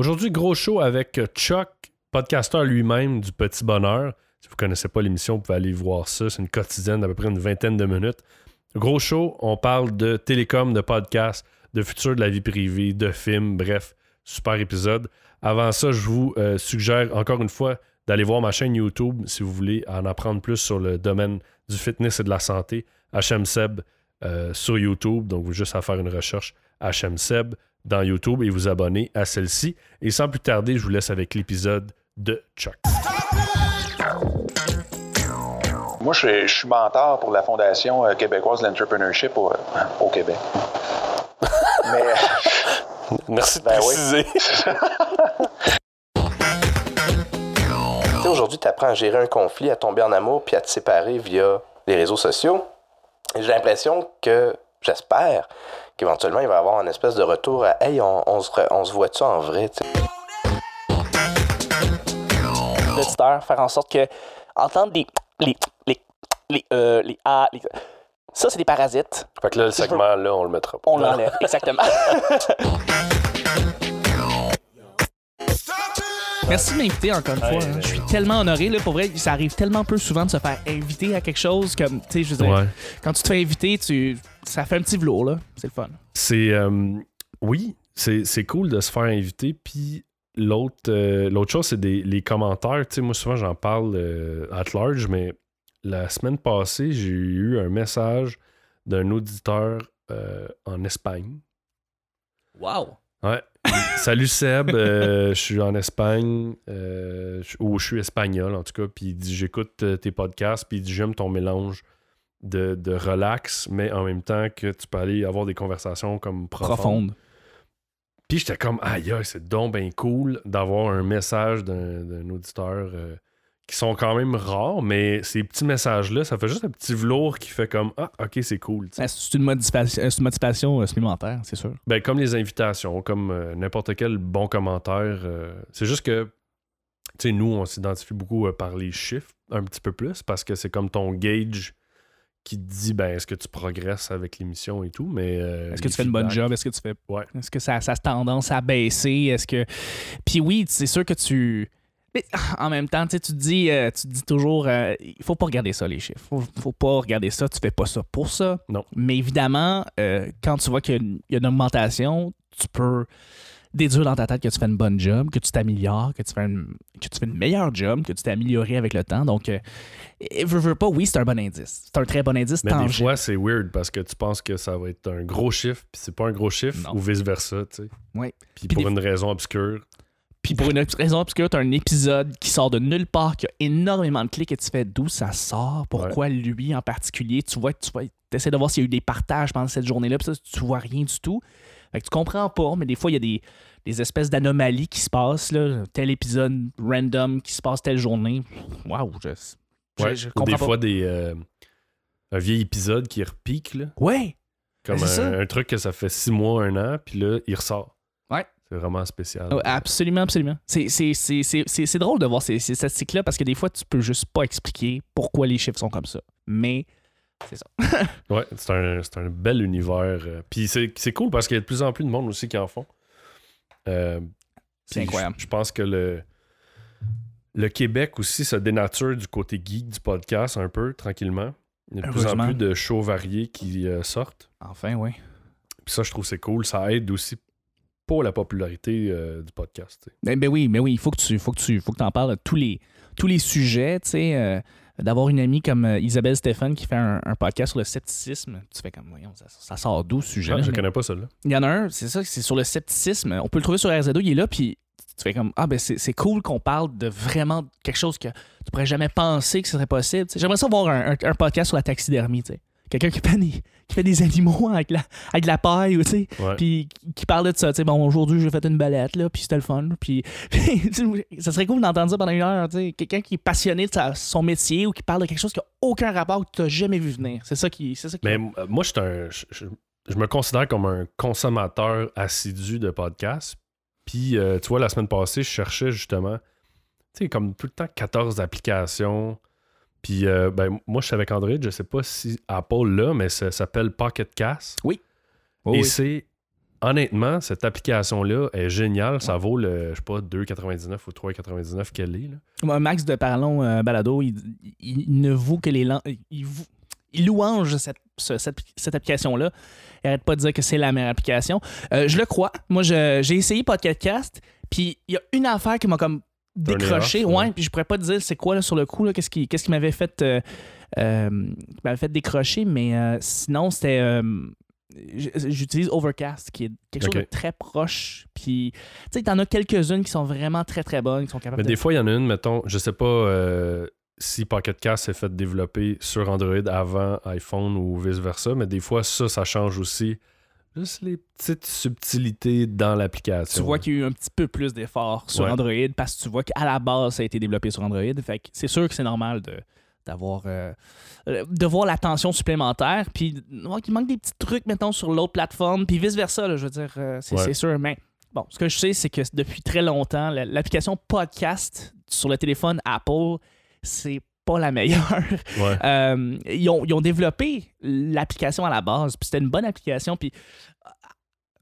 Aujourd'hui, gros show avec Chuck, podcasteur lui-même du Petit Bonheur. Si vous ne connaissez pas l'émission, vous pouvez aller voir ça. C'est une quotidienne d'à peu près une vingtaine de minutes. Gros show, on parle de télécom, de podcast, de futur de la vie privée, de films, bref, super épisode. Avant ça, je vous euh, suggère encore une fois d'aller voir ma chaîne YouTube si vous voulez en apprendre plus sur le domaine du fitness et de la santé. HMSeb euh, sur YouTube. Donc, vous juste à faire une recherche HMSeb dans YouTube et vous abonner à celle-ci. Et sans plus tarder, je vous laisse avec l'épisode de Chuck. Moi, je, suis mentor pour la Fondation euh, québécoise de l'entrepreneurship au, au Québec. Mais. Merci de ben préciser. Aujourd'hui, tu apprends à gérer un conflit, à tomber en amour, puis à te séparer via les réseaux sociaux. J'ai l'impression que, j'espère, qu'éventuellement, il va y avoir une espèce de retour à Hey, on, on se, on se voit-tu en vrai? T'sais? faire en sorte que entendre des les les les euh, les ah les ça c'est des parasites. Fait que là le segment là on le mettra pas. On l'enlève exactement. Merci de m'inviter encore une fois. Hein. Je suis tellement honoré. Là, pour vrai, ça arrive tellement peu souvent de se faire inviter à quelque chose comme, tu sais, je veux dire, quand tu te fais inviter, tu, ça fait un petit velours, là. C'est le fun. C'est, euh, oui, c'est cool de se faire inviter. Puis l'autre, euh, l'autre chose, c'est les commentaires. Tu sais, moi, souvent, j'en parle euh, at large, mais la semaine passée, j'ai eu un message d'un auditeur en Espagne. Wow! Ouais. Salut Seb, euh, je suis en Espagne, euh, ou je suis espagnol en tout cas, puis il dit j'écoute euh, tes podcasts, puis il dit j'aime ton mélange de, relax, mais en même temps que tu peux aller avoir des conversations comme profondes. Profonde. Puis j'étais comme aïe, c'est donc bien cool d'avoir un message d'un auditeur qui sont quand même rares, mais ces petits messages-là, ça fait juste un petit velours qui fait comme Ah, ok, c'est cool. Ben, c'est une motivation, une motivation euh, supplémentaire, c'est sûr. Ben, comme les invitations, comme euh, n'importe quel bon commentaire. Euh, c'est juste que, tu sais, nous, on s'identifie beaucoup par les chiffres, un petit peu plus, parce que c'est comme ton gauge qui te dit ben est-ce que tu progresses avec l'émission et tout mais est-ce que tu fais une bonne job? Est-ce que tu fais ouais. est-ce que ça, ça a tendance à baisser? Est-ce que puis oui c'est sûr que tu mais en même temps, tu te dis, euh, tu dis toujours, euh, il faut pas regarder ça, les chiffres. Faut, faut pas regarder ça. Tu fais pas ça pour ça. Non. Mais évidemment, euh, quand tu vois qu'il y a une augmentation, tu peux déduire dans ta tête que tu fais une bonne job, que tu t'améliores, que tu fais une, que tu fais une meilleure job, que tu t'es amélioré avec le temps. Donc, je veux pas, oui, c'est un bon indice. C'est un très bon indice. Mais des fois, c'est weird parce que tu penses que ça va être un gros chiffre, puis c'est pas un gros chiffre, ou vice-versa, tu sais. Oui. Puis pour une raison obscure, puis pour une raison obscure, tu as un épisode qui sort de nulle part, qui a énormément de clics et tu fais d'où ça sort, pourquoi lui en particulier? Tu vois, tu essaies de voir s'il y a eu des partages pendant cette journée-là, puis ça, tu vois rien du tout. Fait que tu comprends pas, mais des fois, il y a des, des espèces d'anomalies qui se passent, là. tel épisode random qui se passe telle journée. Waouh, je, je, comprends Des fois, des, euh, un vieil épisode qui repique, là. Ouais! Comme un, un, truc que ça fait six mois, un an, puis là, il ressort. Ouais. C'est vraiment spécial. Oh, absolument, absolument. C'est drôle de voir ces, ces statistiques-là parce que des fois, tu peux juste pas expliquer pourquoi les chiffres sont comme ça. Mais c'est ça. ouais, c'est un, un, bel univers. Euh, puis c'est cool parce qu'il y a de plus en plus de monde aussi qui en font. Euh, c'est incroyable. Je pense que le, le Québec aussi se dénature du côté geek du podcast un peu, tranquillement. Il y a de plus en plus de shows variés qui euh, sortent. Enfin, oui. Puis ça, je trouve c'est cool. Ça aide aussi la popularité euh, du podcast. Ben, ben, oui, mais oui, il faut que tu faut que tu faut que en parles de tous les tous les sujets, tu sais. D'avoir une amie comme euh, Isabelle Stéphane qui fait un, podcast sur le scepticisme, tu fais comme, voyons, ça, sort d'où ce sujet? Ah, je connais pas ça là Il y en a un, c'est ça, c'est sur le scepticisme. On peut le trouver sur RZO, il est là, puis tu fais comme, ah ben c'est cool qu'on parle de vraiment quelque chose que tu pourrais jamais penser que ce serait possible. J'aimerais ça voir un, un, podcast sur la taxidermie, tu sais quelqu'un qui, qui, fait des animaux avec, la, avec la paille, tu sais, puis qui parlait de ça, tu sais, bon, aujourd'hui, j'ai fait une balette, là, puis c'était le fun, puis, ça serait cool d'entendre ça pendant une heure, tu sais, quelqu'un qui est passionné de son métier ou qui parle de quelque chose qui n'a aucun rapport que tu n'as jamais vu venir. C'est ça qui... Ça qui Mais moi, je, je, me considère comme un consommateur assidu de podcasts, puis, euh, tu vois, la semaine passée, je cherchais justement, tu sais, comme tout le temps 14 applications puis, euh, ben, moi, je suis avec Android. Je sais pas si Apple l'a, mais ça s'appelle Pocket Cast. Oui. Et c'est honnêtement, cette application-là est géniale. Ça vaut le, je sais pas, 2,99 ou 3,99 qu'elle est. Là. Max de Parlons euh, Balado, il, il ne vaut que les. Il, il louange cette, ce- cette, cette application-là. Il arrête pas de dire que c'est la meilleure application. Euh, je le crois. Moi, j'ai essayé Podcast, puis il y a une affaire qui m'a comme décroché. off, ouais, ouais. puis je pourrais pas te dire c'est quoi là, sur le coup, là, qu'est-ce qui, qu'est-ce qui m'avait fait, euh, euh, m'avait fait décrocher, mais euh, sinon, c'était. J'utilise Overcast, qui est quelque chose de très proche. Puis, tu sais, t'en as quelques-unes qui sont vraiment très, très bonnes, qui sont capables Mais de. des fois, il y en a une, mettons, je sais pas euh, si Pocket Cast s'est fait développer sur Android avant iPhone ou vice-versa, mais des fois, ça, ça change aussi. Juste les petites subtilités dans l'application. tu vois qu'il y a eu un petit peu plus d'efforts sur Ouais. Android parce que tu vois qu'à la base, ça a été développé sur Android. Fait que c'est sûr que c'est normal de d'avoir euh, euh, de voir l'attention supplémentaire puis voir qu'il manque des petits trucs mettons sur l'autre plateforme puis vice versa je veux dire euh, c'est Ouais. sûr mais bon ce que je sais c'est que depuis très longtemps la- l'application podcast sur le téléphone Apple c'est pas la meilleure Ouais. euh, ils, ont, ils ont développé l'application à la base, puis c'était une bonne application, puis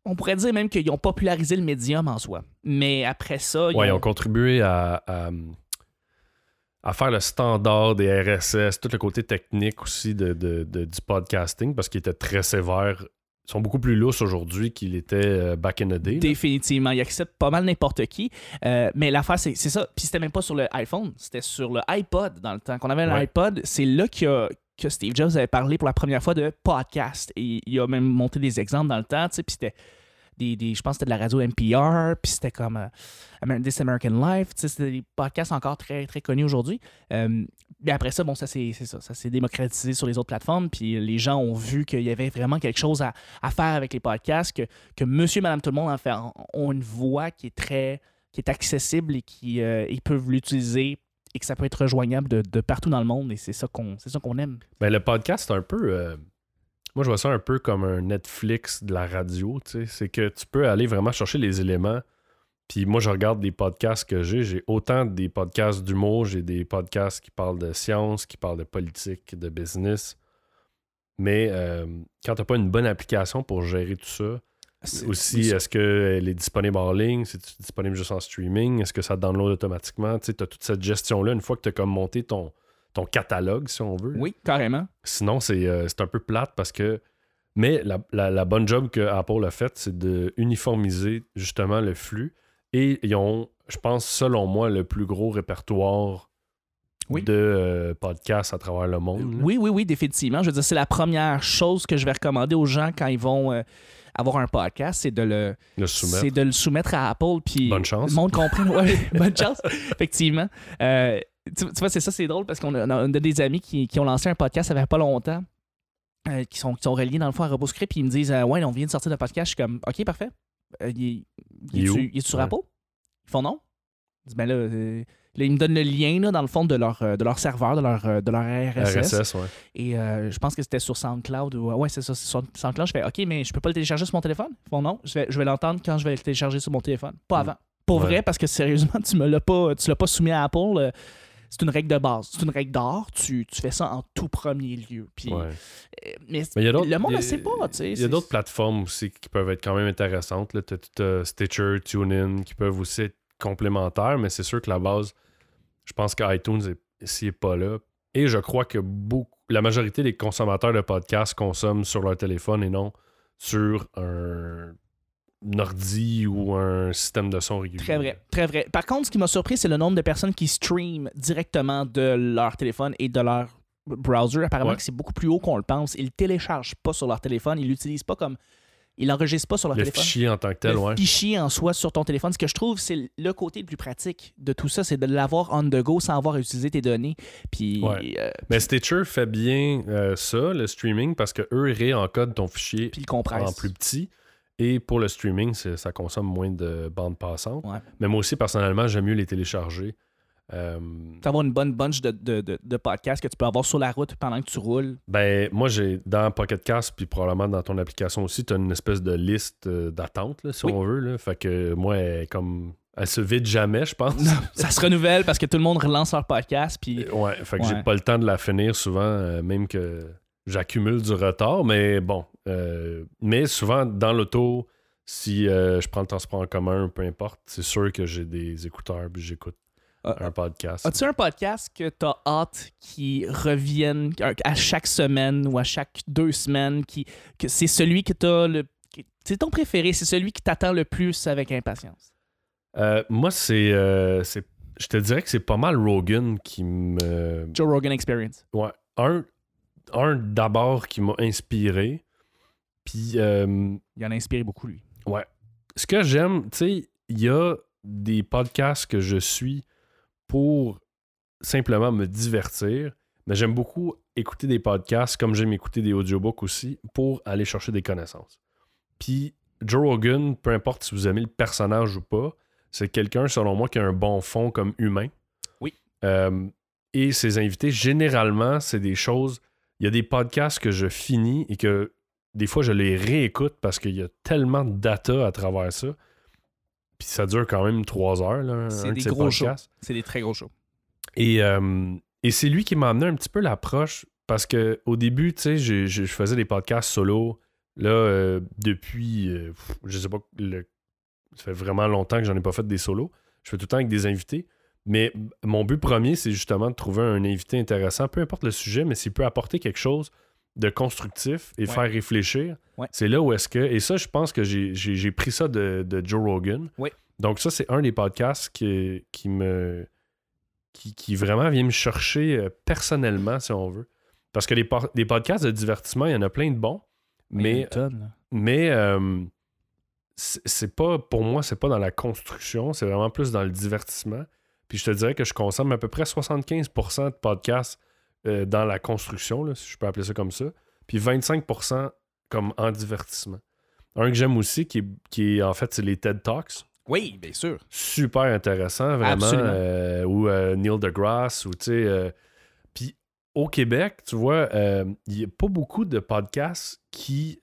on pourrait dire même qu'ils ont popularisé le médium en soi. Mais après ça, ils Ouais, ils ont- ont contribué à, à, à faire le standard des RSS, tout le côté technique aussi de, de- de- du podcasting, parce qu'ils étaient très sévères. Sont beaucoup plus lousses aujourd'hui qu'ils étaient euh, back in the day. là. Définitivement, ils acceptent pas mal n'importe qui. Euh, mais l'affaire, c'est c'est ça. Puis c'était même pas sur le iPhone, c'était sur le iPod dans le temps. Qu'on avait Ouais. l'iPod, c'est là qu'il a- que Steve Jobs avait parlé pour la première fois de podcast. Et il a même monté des exemples dans le temps, tu sais, puis c'était des, des- je pense que c'était de la radio NPR, puis c'était comme euh, This American Life, c'était des podcasts encore très, très connus aujourd'hui. Euh, mais après ça, bon, ça ça, s'est démocratisé sur les autres plateformes, puis les gens ont vu qu'il y avait vraiment quelque chose à, à faire avec les podcasts, que, que monsieur, madame, tout le monde ont une voix qui est très qui est accessible et qui euh, ils peuvent l'utiliser et que ça peut être rejoignable de, de partout dans le monde et c'est ça qu'on aime. Ben, le podcast, un peu. Moi, je vois ça un peu comme un Netflix de la radio. tu sais. C'est que tu peux aller vraiment chercher les éléments. Puis moi, je regarde des podcasts que j'ai. J'ai autant des podcasts d'humour, j'ai des podcasts qui parlent de science, qui parlent de politique, de business. Mais euh, quand tu n'as pas une bonne application pour gérer tout ça, aussi, est-ce qu'elle est disponible en ligne? C'est disponible juste en streaming? Est-ce que ça download automatiquement? Tu as toute cette gestion-là une fois que tu as comme monté ton, ton catalogue, si on veut. Oui, carrément. Sinon, c'est euh, un peu plate parce que. Mais la, la- la bonne job que Apple a faite, c'est de uniformiser justement le flux. Et ils ont, je pense, selon moi, le plus gros répertoire Oui. de euh, podcasts à travers le monde. là. Oui, oui, oui, définitivement. Je veux dire, c'est la première chose que je vais recommander aux gens quand ils vont euh, avoir un podcast, c'est de le Le soumettre. c'est de le soumettre à Apple. Puis Bonne chance. Le monde comprenne. Ouais, bonne chance, effectivement. Euh, tu, tu vois, c'est ça, c'est drôle parce qu'on a, on a des amis qui, qui ont lancé un podcast ça fait pas longtemps. euh, qui, sont, qui sont reliés dans le fond à RoboScript, puis ils me disent euh, Ouais, on vient de sortir de podcast. Je suis comme Ok, parfait. Euh, il, est- il Il est est-tu- où? il est sur Ouais. Apple Ils font non. Je dis Ben là, là, ils me donnent le lien là, dans le fond de leur, de leur serveur, de leur, de leur RSS. RSS, ouais. Et je pense que c'était sur SoundCloud. Ou, ouais, c'est ça, c'est sur SoundCloud. Je fais OK, mais je peux pas le télécharger sur mon téléphone Ils font non. Je vais, je vais l'entendre quand je vais le télécharger sur mon téléphone. Pas Mm. avant. Pour Ouais. vrai, parce que sérieusement, tu me l'as pas, tu l'as pas soumis à Apple. C'est une règle de base. C'est une règle d'or. Tu, tu fais ça en tout premier lieu. Puis, Ouais. euh, mais, y a le monde ne sait pas. tu sais, Il y a d'autres plateformes aussi qui peuvent être quand même intéressantes. Tu as, Stitcher, TuneIn qui peuvent aussi être complémentaires, mais c'est sûr que la base, je pense qu'iTunes est, s'y est pas là. Et je crois que beaucoup, la majorité des consommateurs de podcasts consomment sur leur téléphone et non sur un ordi ou un système de son régulier. Très vrai, très vrai. Par contre, ce qui m'a surpris, c'est le nombre de personnes qui streament directement de leur téléphone et de leur browser. Apparemment Ouais. que c'est beaucoup plus haut qu'on le pense. Ils ne téléchargent pas sur leur téléphone, ils l'utilisent pas comme... Ils l'enregistrent pas sur leur Le téléphone. fichier en tant que tel, le ouais. fichier en soi sur ton téléphone. Ce que je trouve, c'est le côté le plus pratique de tout ça, c'est de l'avoir on the go sans avoir à utiliser tes données. Puis, Ouais. euh, Mais Stitcher fait bien euh, ça, le streaming, parce que eux réencodent ton fichier puis le en plus petit. Et pour le streaming, ça consomme moins de bandes passantes. Ouais. Mais moi aussi, personnellement, j'aime mieux les télécharger. Euh, Tu avoir une bonne bunch de, de, de, de podcasts que tu peux avoir sur la route pendant que tu roules. ben, moi, j'ai dans Pocket Cast, puis probablement dans ton application aussi, tu as une espèce de liste euh, d'attente, si Oui. on veut. Là. Fait que moi, comme, elle se vide jamais, je pense. ça se renouvelle parce que tout le monde relance leur podcast. Puis Ouais, fait que Ouais. j'ai pas le temps de la finir souvent, euh, même que j'accumule du retard. Mais bon, euh, mais souvent dans l'auto, Si euh, je prends le transport en commun, peu importe, c'est sûr que j'ai des écouteurs puis j'écoute Ah, un podcast. As-tu un podcast que t'as hâte qui revienne à chaque semaine ou à chaque deux semaines, qui, que c'est celui que t'as le. qui- C'est ton préféré, c'est celui qui t'attend le plus avec impatience? Euh, moi, c'est, c'est. Je te dirais que c'est pas mal Rogan qui me. Joe Rogan Experience. Ouais. Un, un d'abord qui m'a inspiré. Puis, euh, Il en a inspiré beaucoup, lui. ouais. Ce que j'aime, tu sais, il y a des podcasts que je suis pour simplement me divertir. Mais j'aime beaucoup écouter des podcasts comme j'aime écouter des audiobooks aussi pour aller chercher des connaissances. Puis Joe Rogan, peu importe si vous aimez le personnage ou pas, c'est quelqu'un, selon moi, qui a un bon fond comme humain. Oui. Euh, et ses invités, généralement, c'est des choses. Il y a des podcasts que je finis et que des fois je les réécoute parce qu'il y a tellement de data à travers ça. Puis ça dure quand même trois heures, C'est de des gros shows. C'est des très gros shows. Et, euh, et c'est lui qui m'a amené un petit peu l'approche parce que au début, tu sais, j'ai- je faisais des podcasts solo. Là, euh, depuis, euh, je sais pas, le- ça fait vraiment longtemps que j'en ai pas fait des solos. Je fais tout le temps avec des invités. Mais mon but premier, c'est justement de trouver un invité intéressant, peu importe le sujet, mais s'il peut apporter quelque chose de constructif et Ouais. faire réfléchir, Ouais. c'est là où est-ce que. Et ça, je pense que j'ai- pris ça de, de Joe Rogan. Ouais. Donc, ça, c'est un des podcasts qui, qui me. Qui, qui vraiment vient me chercher euh, personnellement, si on veut. Parce que les, des podcasts de divertissement, il y en a plein de bons, mais tonne, mais euh, c'est c'est pas, pour moi, c'est pas dans la construction, c'est vraiment plus dans le divertissement. Puis je te dirais que je consomme à peu près 75% de podcasts euh, dans la construction, là, si je peux appeler ça comme ça. Puis 25% comme en divertissement. Un que j'aime aussi, qui est, qui est en fait, c'est les TED Talks. Oui, bien sûr. Super intéressant, vraiment. Euh, ou euh, Neil deGrasse, ou tu sais. euh, puis au Québec, tu vois, il n'y a pas beaucoup de podcasts qui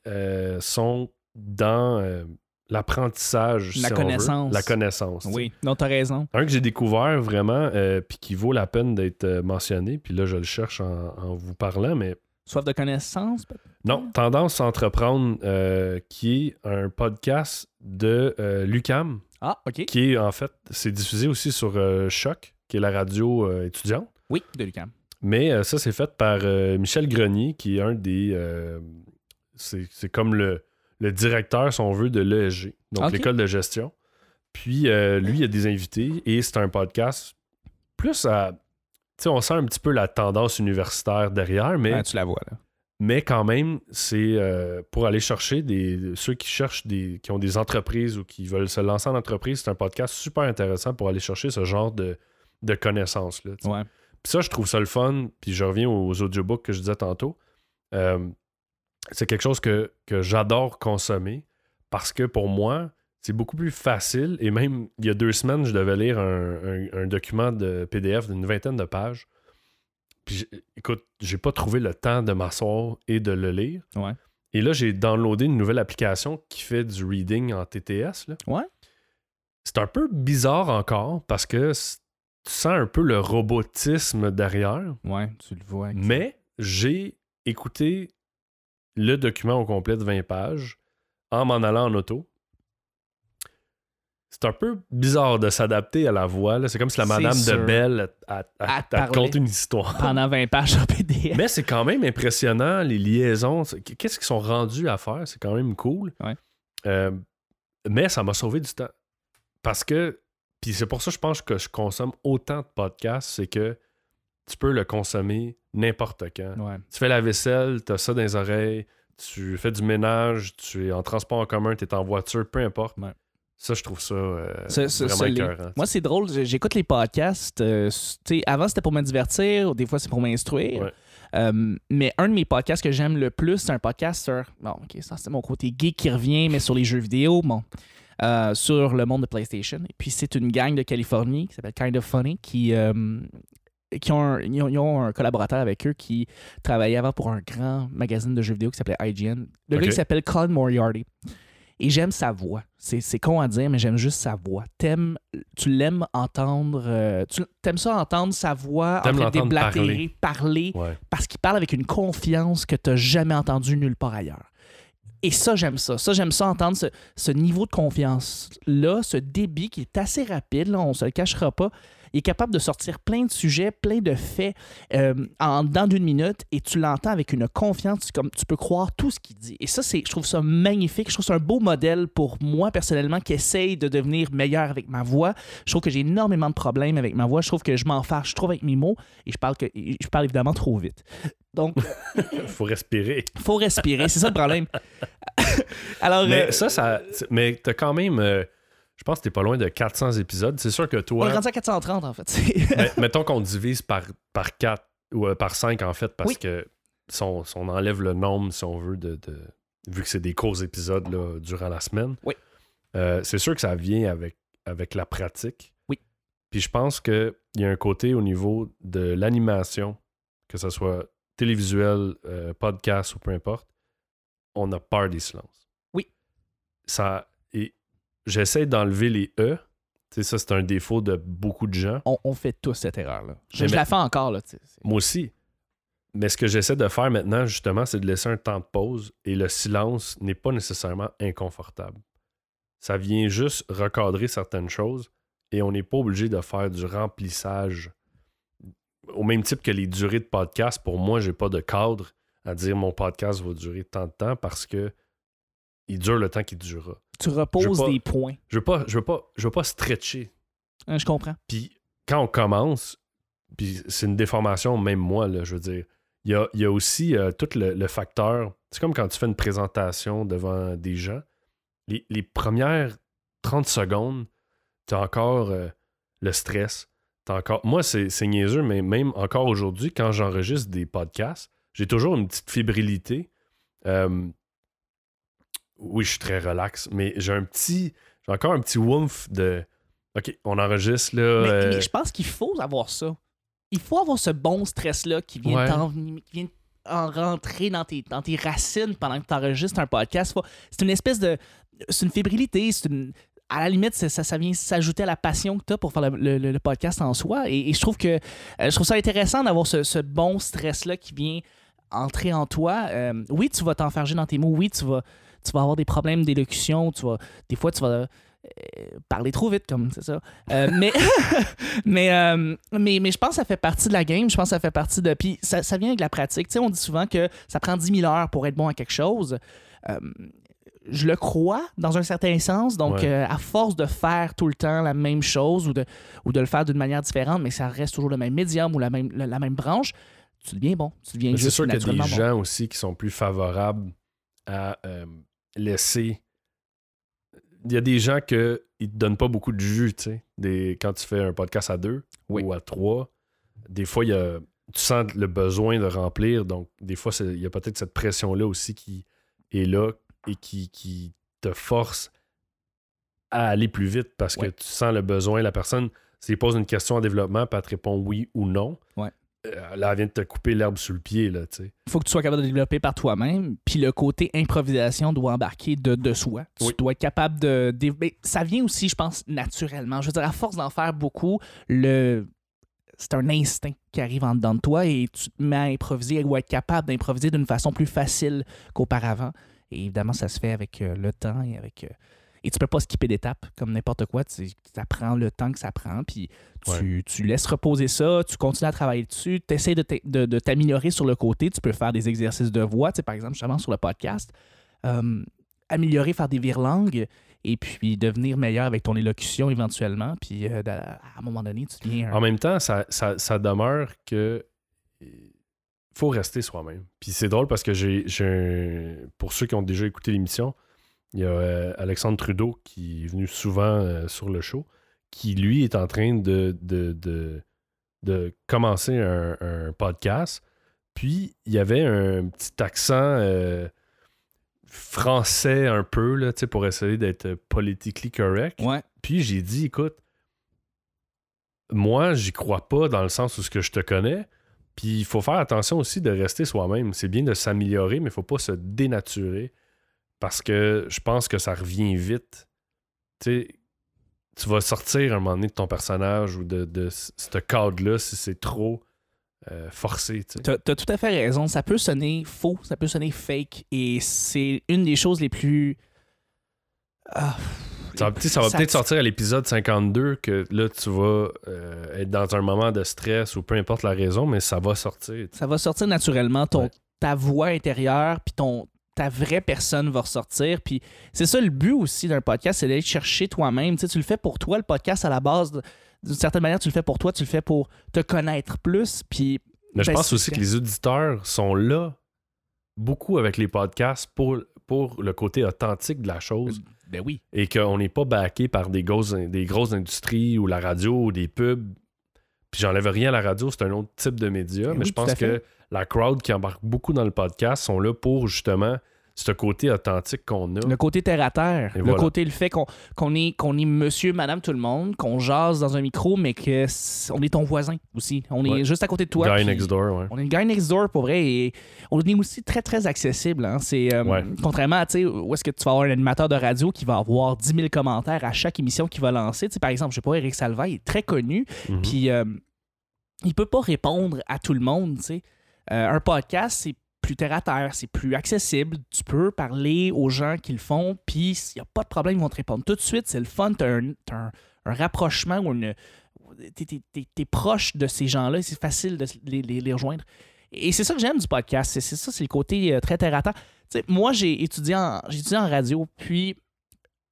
sont dans l'apprentissage. La si connaissance. La connaissance. Oui, non, t'as raison. Un que j'ai découvert vraiment, euh, puis qui vaut la peine d'être euh, mentionné, puis là, je le cherche en, en vous parlant, mais Soif de connaissance. non, Tendance à entreprendre, euh, qui est un podcast de euh, Lucam, Ah, OK. qui est en fait, c'est diffusé aussi sur Choc, qui est la radio étudiante. Oui, de Lucam. Mais ça, c'est fait par Michel Grenier, qui est un des. c'est c'est comme le, le directeur, si on veut, de l'ESG, donc l'école de gestion. Puis euh, lui, il y a des invités et c'est un podcast plus à. Tu sais, on sent un petit peu la tendance universitaire derrière, mais, Ah, tu la vois, là. mais quand même, c'est euh, pour aller chercher des, ceux qui cherchent des. qui ont des entreprises ou qui veulent se lancer en entreprise. C'est un podcast super intéressant pour aller chercher ce genre de, de connaissances-là. tu sais. Ouais. Puis ça, je trouve ça le fun. Puis je reviens aux audiobooks que je disais tantôt. Euh, c'est quelque chose que, que j'adore consommer parce que pour moi, c'est beaucoup plus facile. Et même il y a deux semaines, je devais lire un, un- un document de PDF d'une vingtaine de pages. Puis écoute, j'ai pas trouvé le temps de m'asseoir et de le lire. Ouais. Et là, j'ai downloadé une nouvelle application qui fait du reading en TTS. là. Ouais. C'est un peu bizarre encore parce que tu sens un peu le robotisme derrière. Ouais, tu le vois. Mais j'ai écouté le document au complet de 20 pages en m'en allant en auto. C'est un peu bizarre de s'adapter à la voix. C'est comme si la madame sûr. de Belle te conte une histoire. Pendant 20 pages en PDF. Mais c'est quand même impressionnant, les liaisons. Qu'est-ce qu'ils sont rendus à faire? C'est quand même cool. Ouais. Euh, mais ça m'a sauvé du temps. Parce que, puis c'est pour ça je pense que je consomme autant de podcasts, c'est que tu peux le consommer n'importe quand. Ouais. Tu fais la vaisselle, tu as ça dans les oreilles, tu fais du ménage, tu es en transport en commun, tu es en voiture, peu importe. Ouais. Ça, je trouve ça euh, Ça- ça- vraiment écœurant. Moi, c'est drôle, j'écoute les podcasts. euh, s- tu sais, avant, c'était pour me divertir, des fois, c'est pour m'instruire. Ouais. Euh, mais un de mes podcasts que j'aime le plus, c'est un podcast sur. Bon, ok, ça, c'est mon côté geek qui revient, mais sur les jeux vidéo, bon. euh, sur le monde de PlayStation. Et puis, c'est une gang de Californie qui s'appelle Kind of Funny qui. Qui ont un, ils, ont, ils ont un collaborateur avec eux qui travaillait avant pour un grand magazine de jeux vidéo qui s'appelait IGN. Le Ok. gars qui s'appelle Colin Moriarty. Et j'aime sa voix. C'est, c'est con à dire, mais j'aime juste sa voix. T'aimes, tu l'aimes entendre. euh, tu aimes ça entendre sa voix en train de l'entendre déblatérer, parler, Ouais. parce qu'il parle avec une confiance que tu n'as jamais entendue nulle part ailleurs. Et ça, j'aime ça. Ça, j'aime ça, entendre ce, ce niveau de confiance-là, ce débit qui est assez rapide, là, on se le cachera pas. Il est capable de sortir plein de sujets, plein de faits euh, en dedans d'une minute et tu l'entends avec une confiance, comme tu peux croire tout ce qu'il dit. Et ça, c'est, je trouve ça magnifique. Je trouve ça un beau modèle pour moi personnellement qui essaye de devenir meilleur avec ma voix. Je trouve que j'ai énormément de problèmes avec ma voix. Je trouve que je m'en fâche trop avec mes mots et je parle, que, je parle évidemment trop vite. Donc, faut respirer. faut respirer. C'est ça le problème. Alors, Mais euh, ça, ça. Mais t'as quand même. euh, je pense que t'es pas loin de 400 épisodes. C'est sûr que on est toi. rendu à 430 en fait. Mais- mettons qu'on divise par, par 4 ou euh, par 5 en fait, parce Oui. que si on, si on enlève le nombre, si on veut, de, de- vu que c'est des courts épisodes là, durant la semaine, Oui. euh, c'est sûr que ça vient avec, avec la pratique. Oui. Puis je pense qu'il y a un côté au niveau de l'animation, que ce soit télévisuel, euh, podcast ou peu importe, on a peur des silences. Oui. Ça, j'essaie d'enlever les E. Tu sais, ça, c'est un défaut de beaucoup de gens. on, on fait tous cette erreur-là. Je, la fais encore. Là, Moi aussi. Mais ce que j'essaie de faire maintenant, justement, c'est de laisser un temps de pause et le silence n'est pas nécessairement inconfortable. Ça vient juste recadrer certaines choses et on n'est pas obligé de faire du remplissage. Au même type que les durées de podcast, pour moi, j'ai pas de cadre à dire mon podcast va durer tant de temps parce que il dure le temps qu'il durera. Tu reposes pas- des points. Je veux pas, je veux pas, je veux pas stretcher Hein, je comprends. puis quand on commence, puis c'est une déformation, même moi, là, je veux dire, il y a, il y a aussi euh, tout le, le facteur. C'est comme quand tu fais une présentation devant des gens. Les, les premières 30 secondes, tu as encore euh, le stress. T'as encore... Moi, c'est c'est niaiseux, mais même encore aujourd'hui, quand j'enregistre des podcasts, j'ai toujours une petite fébrilité. Euh, oui, je suis très relax, mais j'ai un petit. J'ai encore un petit woof de. OK, on enregistre là. Mais, euh, mais je pense qu'il faut avoir ça. Il faut avoir ce bon stress-là qui vient, Ouais. t'en- en rentrer dans tes, dans tes racines pendant que tu enregistres un podcast. C'est une espèce de. C'est une fébrilité. C'est une. À la limite, ça, ça vient s'ajouter à la passion que tu as pour faire le, le- le podcast en soi. Et, et je trouve que euh, je trouve ça intéressant d'avoir ce, ce bon stress-là qui vient entrer en toi. Euh, oui, tu vas t'enfarger dans tes mots. Oui, tu vas, tu vas avoir des problèmes d'élocution. Tu vas, des fois, tu vas euh, parler trop vite, comme c'est ça. Euh, mais, mais, euh, mais, mais je pense que ça fait partie de la game. Je pense que ça fait partie de. Puis ça, ça vient avec la pratique. Tu sais, on dit souvent que ça prend 10 000 heures pour être bon à quelque chose. Je le crois dans un certain sens. Donc, Ouais. euh, à force de faire tout le temps la même chose ou de, ou de le faire d'une manière différente, mais ça reste toujours le même médium ou la même, la, la même branche, tu deviens bon. Tu deviens Mais C'est sûr qu'il y a des bon. gens aussi qui sont plus favorables à euh, laisser. Il y a des gens qui ne te donnent pas beaucoup de jus, tu sais. Des... Quand tu fais un podcast à deux Oui. ou à trois, des fois, il y a... tu sens le besoin de remplir. Donc, des fois, il y a peut-être cette pression-là aussi qui est là et qui, qui te force à aller plus vite parce Ouais. que tu sens le besoin. La personne, s'il pose une question en développement, puis elle te répond oui ou non, Ouais. Euh, là, elle vient de te couper l'herbe sous le pied, là, tu sais. Il faut que tu sois capable de développer par toi-même. Puis le côté improvisation doit embarquer de, de soi. Tu dois être capable de. mais ça vient aussi, je pense, naturellement. Je veux dire, à force d'en faire beaucoup, le. C'est un instinct qui arrive en dedans de toi et tu te mets à improviser ou à être capable d'improviser d'une façon plus facile qu'auparavant. Et évidemment, ça se fait avec euh, le temps et avec. euh, et tu peux pas skipper d'étapes comme n'importe quoi. Tu, ça prend le temps que ça prend. Puis tu, tu laisses reposer ça, tu continues à travailler dessus, tu essaies de t'améliorer sur le côté. Tu peux faire des exercices de voix, tu sais, par exemple, justement sur le podcast. Euh, améliorer, faire des virelangues et puis devenir meilleur avec ton élocution éventuellement. Puis euh, à un moment donné, tu deviens. un- En même temps, ça, ça, ça demeure que faut rester soi-même. Puis c'est drôle parce que j'ai, pour ceux qui ont déjà écouté l'émission, il y a euh, Alexandre Trudeau qui est venu souvent euh, sur le show, qui lui est en train de, de, de, de commencer un, un podcast. Puis il y avait un petit accent euh, français un peu, là, pour essayer d'être politically correct. Ouais. Puis j'ai dit, écoute, moi, j'y crois pas dans le sens où ce que je te connais. Puis il faut faire attention aussi de rester soi-même. C'est bien de s'améliorer, mais il faut pas se dénaturer. Parce que je pense que ça revient vite. Tu vas sortir un moment donné de ton personnage ou de, ce cadre-là si c'est trop euh, forcé. tu t'as tout à fait raison. Ça peut sonner faux, ça peut sonner fake. Et c'est une des choses les plus. Ah, Ça, sais, ça va ça- peut-être sortir à l'épisode 52 que là, tu vas euh, être dans un moment de stress ou peu importe la raison, mais ça va sortir. Ça va sortir naturellement. Ton, Ouais. Ta voix intérieure, puis ton ta vraie personne va ressortir. Puis c'est ça le but aussi d'un podcast, c'est d'aller chercher toi-même. Tu, sais, tu le fais pour toi, le podcast à la base. D'une certaine manière, tu le fais pour toi, tu le fais pour te connaître plus. Puis Mais je Ben, pense aussi que- les auditeurs sont là beaucoup avec les podcasts pour, pour le côté authentique de la chose ben oui. et qu'on n'est pas backé par des grosses, des grosses industries ou la radio ou des pubs. Puis j'enlève rien à la radio, c'est un autre type de média, Ben mais oui, je pense que la crowd qui embarque beaucoup dans le podcast sont là pour justement ce côté authentique qu'on a. Le côté terre à terre. Et le voilà. côté, le fait qu'on qu'on est, qu'on est monsieur, madame, tout le monde, qu'on jase dans un micro, mais que c- on est ton voisin aussi. On est Ouais. juste à côté de toi. Guy next door, ouais. On est le guy next door pour vrai et on est aussi très très accessible. hein. C'est euh, Ouais. contrairement à tu sais, où est-ce que tu vas avoir un animateur de radio qui va avoir 10 000 commentaires à chaque émission qu'il va lancer. Par exemple, je sais pas, Eric Salva il est très connu, Mhm. puis euh, il peut pas répondre à tout le monde. tu sais. Euh, un podcast, c'est plus terre à terre, c'est plus accessible. Tu peux parler aux gens qui le font, puis s'il n'y a pas de problème, ils vont te répondre tout de suite. C'est le fun, tu as, un, un- rapprochement ou une. T'es, proche de ces gens-là, c'est facile de les, rejoindre. Et c'est ça que j'aime du podcast. C'est, ça, c'est le côté euh, très terre à terre. Moi, j'ai étudié, en, j'ai étudié en radio, puis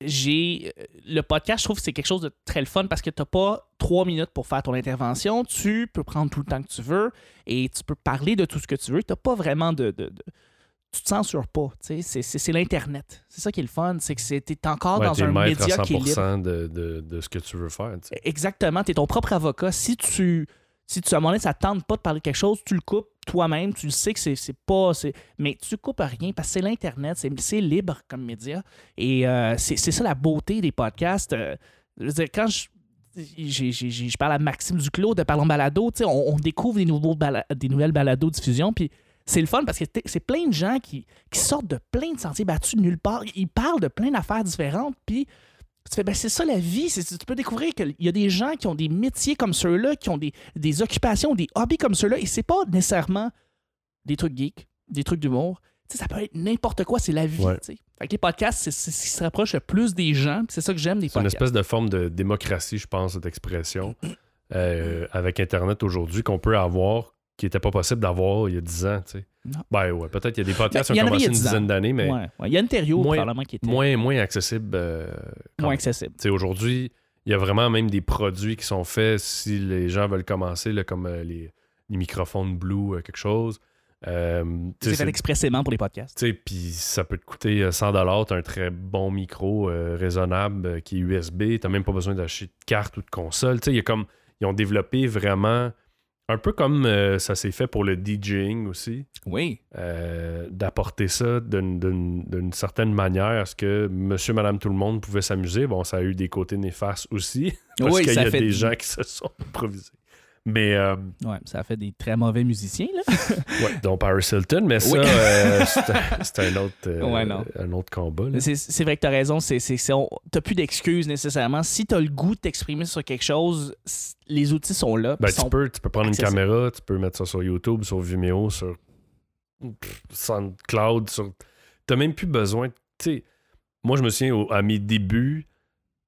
j'ai. euh, Le podcast, je trouve que c'est quelque chose de très le fun parce que tu n'as pas trois minutes pour faire ton intervention. Tu peux prendre tout le temps que tu veux et tu peux parler de tout ce que tu veux. Tu n'as pas vraiment de. de- de- tu te censures pas. C'est, c'est, c'est l'Internet. C'est ça qui est le fun. C'est que tu es encore Ouais, dans un maître média à qui est libre. 100% de, de, de ce que tu veux faire. Exactement, tu es ton propre avocat. Si tu, si tu à un moment donné, ça tente pas de parler de quelque chose, tu le coupes toi-même, tu le sais que c'est pas. Mais tu coupes rien parce que c'est l'Internet, c'est libre comme média. Et euh, c'est ça la beauté des podcasts. Euh, quand je. je parle à Maxime Duclos de Parlons Balado, on, on découvre des, nouvelles balados diffusion, puis c'est le fun parce que c'est plein de gens qui, qui sortent de plein de sentiers battus de nulle part. Ils parlent de plein d'affaires différentes, puis tu fais, ben c'est ça la vie. C'est- Tu peux découvrir qu'il y a des gens qui ont des métiers comme ceux-là, qui ont des, des occupations, des hobbies comme ceux-là, et c'est pas nécessairement des trucs geeks, des trucs d'humour. Tu sais, ça peut être n'importe quoi, c'est la vie. Ouais. tu sais. Fait que les podcasts, c'est ce qui se rapproche le plus des gens, c'est ça que j'aime des C'est une podcasts. espèce de forme de démocratie, je pense, cette expression, euh, avec Internet aujourd'hui, qu'on peut avoir, qui n'était pas possible d'avoir il y a 10 ans. tu sais. Ben ouais, peut-être qu'il y a des podcasts il qui ont il commencé a une 10 ans. dizaine d'années, mais Ouais, ouais. Il y a Ontario, Moins- probablement, qui était moins, moins accessible. euh, moins accessible. Tu sais, Aujourd'hui, il y a vraiment même des produits qui sont faits si les gens veulent commencer, là, comme euh, les, les microphones Blue, euh, quelque chose. Euh, tu C'est fait expressément pour les podcasts. Tu puis ça peut te coûter euh, 100 T'as un très bon micro raisonnable qui est USB. T'as même pas besoin d'acheter de carte ou de console. Tu il y a comme... Ils ont développé vraiment... Un peu comme euh, ça s'est fait pour le DJing aussi, Oui. euh, d'apporter ça d'une- certaine manière à ce que monsieur, madame, tout le monde pouvait s'amuser. Bon, ça a eu des côtés néfastes aussi, parce Oui, qu'il y a fait des gens qui se sont improvisés. Mais, euh, Ouais, ça a fait des très mauvais musiciens, là. ouais, dont Paris Hilton, mais ça, Oui. euh, c'est un- autre, euh, Ouais, un autre combat. C'est vrai que t'as raison. T'as plus d'excuses nécessairement. Si t'as le goût de t'exprimer sur quelque chose, les outils sont là. Ben, tu, peux, tu peux prendre une caméra, tu peux mettre ça sur YouTube, sur Vimeo, sur SoundCloud. Sur... Tu même plus besoin. de- Tu sais, moi, je me souviens au- à mes débuts,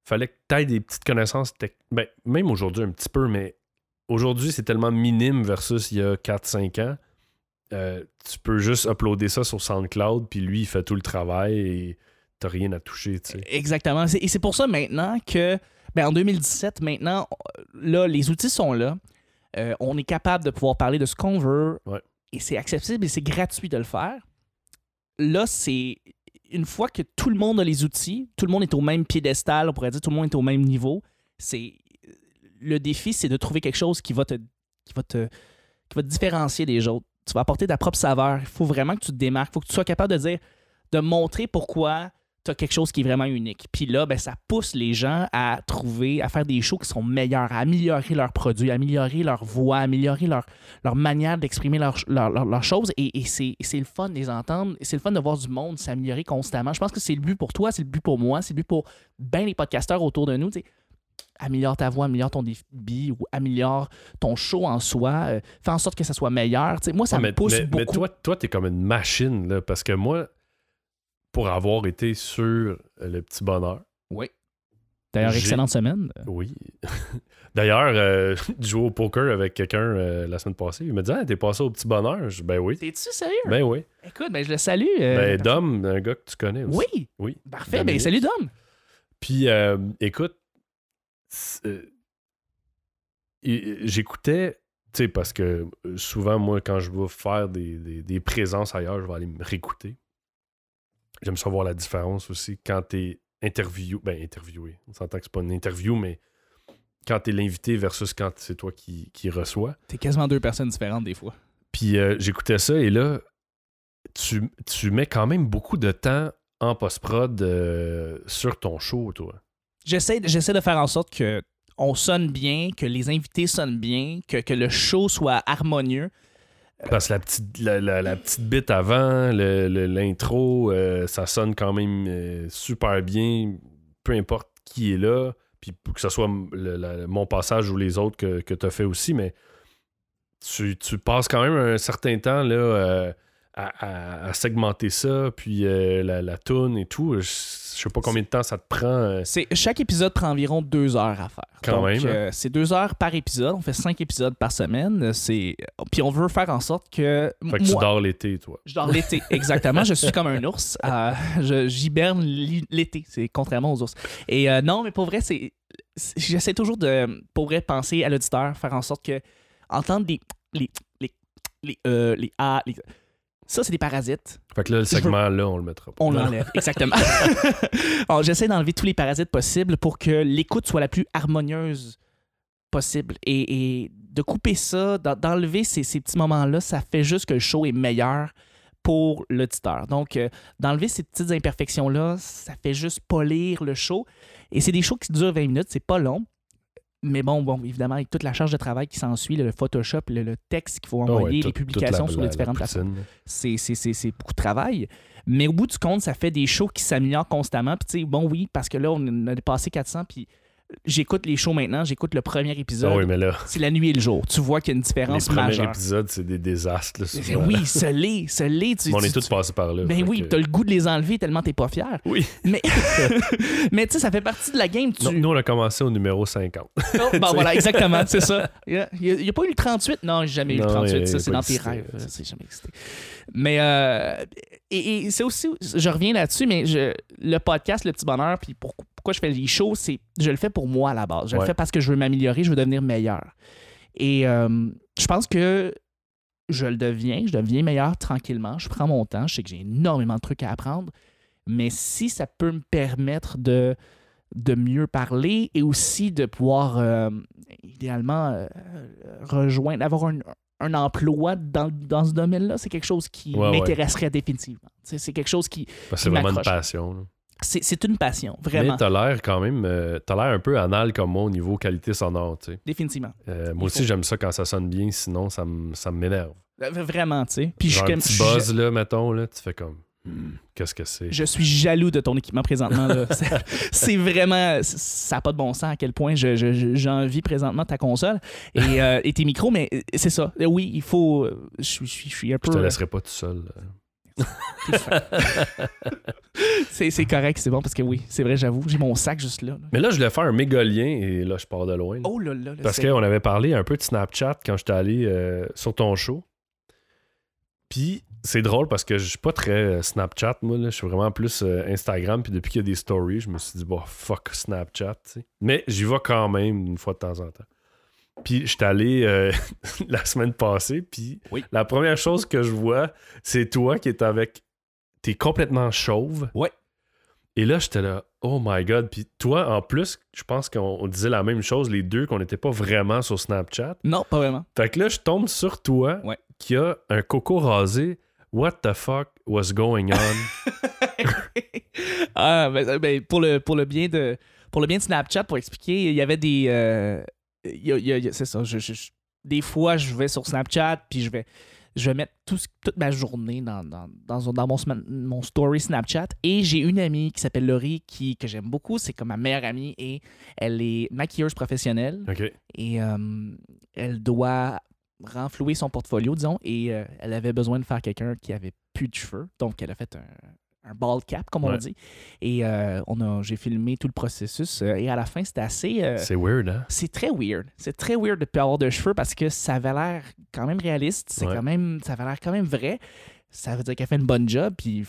fallait que tu aies des petites connaissances. tech- Ben, même aujourd'hui, un petit peu, mais aujourd'hui, c'est tellement minime versus il y a 4-5 ans. Euh, tu peux juste uploader ça sur SoundCloud, puis lui, il fait tout le travail et t'as rien à toucher. Exactement. Et c'est pour ça maintenant que, ben, en 2017, maintenant, là, les outils sont là. Euh, on est capable de pouvoir parler de ce qu'on veut. Ouais. Et c'est accessible et c'est gratuit de le faire. Là, c'est une fois que tout le monde a les outils, tout le monde est au même piédestal, on pourrait dire tout le monde est au même niveau. C'est le défi, c'est de trouver quelque chose qui va te, qui différencier des autres. Tu vas apporter ta propre saveur. Il faut vraiment que tu te démarques. Il faut que tu sois capable de montrer pourquoi tu as quelque chose qui est vraiment unique. Puis là, ben, ça pousse les gens à trouver, à faire des shows qui sont meilleurs, à améliorer leurs produits, à améliorer leur voix, à améliorer leur, manière d'exprimer leurs leur, leur- leurs choses. Et, et c'est le fun de les entendre. C'est le fun de voir du monde s'améliorer constamment. Je pense que c'est le but pour toi, c'est le but pour moi, c'est le but pour bien les podcasteurs autour de nous. Améliore ta voix, améliore ton débit ou améliore ton show en soi, euh, fais en sorte que ça soit meilleur. Moi, ça Ouais, me mais, pousse mais- mais beaucoup. toi, toi, t'es comme une machine, là, parce que moi, pour avoir été sur le petit bonheur, Oui. D'ailleurs, excellente semaine. oui. D'ailleurs, euh, jouais au poker avec quelqu'un euh, la semaine passée. Il me dit Ah, t'es passé au petit bonheur? Je dis, Ben oui. T'es-tu sérieux? Ben oui. Écoute, ben, je le salue. euh, ben, Dom, un gars que tu connais aussi. Oui, Oui. parfait. Ben, salut Dom. Puis, écoute, j'écoutais, tu sais, parce que euh, souvent, moi, quand je vais faire des, des- des présences ailleurs, je vais aller me réécouter. J'aime savoir la différence aussi quand t'es interview, ben interviewé. On s'entend que c'est pas une interview, mais quand t'es l'invité versus quand c'est toi qui, qui reçois. T'es quasiment deux personnes différentes des fois. Puis euh, j'écoutais ça et là, tu, tu mets quand même beaucoup de temps en post-prod euh, sur ton show, toi. J'essaie, de faire en sorte que on sonne bien, que les invités sonnent bien, que, que le show soit harmonieux. Parce que la petite, la, la- petite bite avant, l'intro, euh, ça sonne quand même euh, super bien, peu importe qui est là. Puis que ce soit le- mon passage ou les autres que, que tu as fait aussi, mais tu, tu passes quand même un certain temps là, euh, à, à- à segmenter ça, puis euh, la, la toune et tout. Je, je sais pas combien de temps ça te prend. euh, C'est, chaque épisode prend environ deux heures à faire. Quand Donc, même, hein. euh, c'est deux heures par épisode. On fait cinq épisodes par semaine. C'est... Puis on veut faire en sorte que. fait que tu dors l'été, toi. Je dors l'été, exactement. Je suis comme un ours. Je, j'hiberne l'été, c'est contrairement aux ours. Et non, mais pour vrai, c'est, c'est- j'essaie toujours de, pour vrai, penser à l'auditeur, faire en sorte que entendre les, les, les, les, les ah, les- ça, c'est des parasites. Fait que là, le Je veux- segment-là, on le mettra pas. On l'enlève, exactement. Alors, j'essaie d'enlever tous les parasites possibles pour que l'écoute soit la plus harmonieuse possible. Et, et de couper ça, d'en- d'enlever ces, ces petits moments-là, ça fait juste que le show est meilleur pour l'auditeur. Donc, euh, d'enlever ces petites imperfections-là, ça fait juste polir le show. Et c'est des shows qui durent 20 minutes, c'est pas long. Mais bon, bon, évidemment, avec toute la charge de travail qui s'ensuit, le Photoshop, le, le texte qu'il faut Ah ouais, envoyer, tout- les publications la- sur les différentes plateformes c'est beaucoup de travail. Mais au bout du compte, ça fait des shows qui s'améliorent constamment. Puis, tu sais, bon, oui, parce que là, on a dépassé 400. Puis, j'écoute les shows maintenant. J'écoute le premier épisode. Ah oui, mais là, C'est la nuit et le jour. Tu vois qu'il y a une les différence majeure. épisodes, c'est des désastres. là. Oui, ce l'est, ce l'est. Tu, on tu- est tous passés par là. Ben oui, que- t'as le goût de les enlever tellement t'es pas fier. Oui. Mais, mais tu sais, ça fait partie de la game. Tu... Non, nous, on a commencé au numéro 50. Oh, bon, voilà, exactement, c'est ça. Il n'y a, pas eu le 38. Non, j'ai jamais eu le Non, 38. il y a- ça, c'est dans tes rêves. ça. Ça, c'est jamais existé. Mais, euh, et, et c'est aussi, je reviens là-dessus, mais je, le podcast, Le Petit Bonheur, puis pour- pourquoi je fais les shows, c'est, je le fais pour moi à la base. Je le fais parce que je veux m'améliorer, je veux devenir meilleur. Et euh, je pense que je le deviens, je deviens meilleur tranquillement. Je prends mon temps, je sais que j'ai énormément de trucs à apprendre, mais si ça peut me permettre de, de mieux parler et aussi de pouvoir, euh, idéalement, euh, rejoindre, avoir un, un emploi dans, dans ce domaine-là, c'est quelque chose qui Ouais, ouais. m'intéresserait définitivement. C'est c'est quelque chose qui... C'est vraiment une passion. là. C'est c'est une passion, vraiment, Mais t'as l'air quand même. euh, t'as l'air un peu anal comme moi au niveau qualité sonore. tu sais. définitivement. Euh, moi aussi, j'aime ça quand ça sonne bien, sinon ça m'énerve. Euh, Vraiment, tu sais. Puis je, Genre suis un petit je- buzz, là, mettons, là, tu fais comme. Hmm, Qu'est-ce que c'est? Je suis jaloux de ton équipement présentement. C'est- vraiment. Ça n'a pas de bon sens à quel point je- je- je- j'envie présentement ta console et, euh, et tes micros, mais c'est ça. Oui, il faut. Je suis, je Je te laisserai pas tout seul. c'est correct, c'est bon parce que oui, c'est vrai, j'avoue. J'ai mon sac juste là. là. Mais là, je voulais faire un méga lien et là, je pars de loin. là. Oh là là. là, Parce qu'on avait parlé un peu de Snapchat quand j'étais allé euh, sur ton show. Puis c'est drôle parce que je suis pas très euh, Snapchat, moi. Là. Je suis vraiment plus euh, Instagram. Puis depuis qu'il y a des stories, je me suis dit, bah, fuck Snapchat. Mais j'y vais quand même une fois de temps en temps. Puis j'étais allé euh, la semaine passée. Puis Oui. la première chose que je vois, c'est toi qui es avec. T'es complètement chauve. Ouais. Et là, j'étais là, oh my god. Puis toi, en plus, je pense qu'on on disait la même chose, les deux, qu'on n'était pas vraiment sur Snapchat. Non, pas vraiment. Fait que là, je tombe sur toi Ouais. qui a un coco rasé. What the fuck was going on? ah, ben, ben, pour, le, pour, le bien de, pour le bien de Snapchat, pour expliquer, il y avait des. euh, il y a- il y a- il y a- c'est ça. je- je- je- des fois, je vais sur Snapchat, puis je vais. je vais mettre tout toute ma journée dans, dans, dans, dans mon, story Snapchat. Et j'ai une amie qui s'appelle Laurie, qui, que j'aime beaucoup. C'est comme ma meilleure amie et elle est maquilleuse professionnelle. Et euh, elle doit renflouer son portfolio, disons. Et euh, elle avait besoin de faire quelqu'un qui avait plus de cheveux. Donc, elle a fait un, un bald cap, comme on dit. Et euh, on a, j'ai filmé tout le processus. euh, et à la fin, c'était assez. C'est weird, hein? c'est très weird. C'est très weird de ne plus avoir de cheveux parce que ça avait l'air quand même réaliste. C'est Ouais. quand même, ça avait l'air quand même vrai. Ça veut dire qu'elle fait une bonne job, puis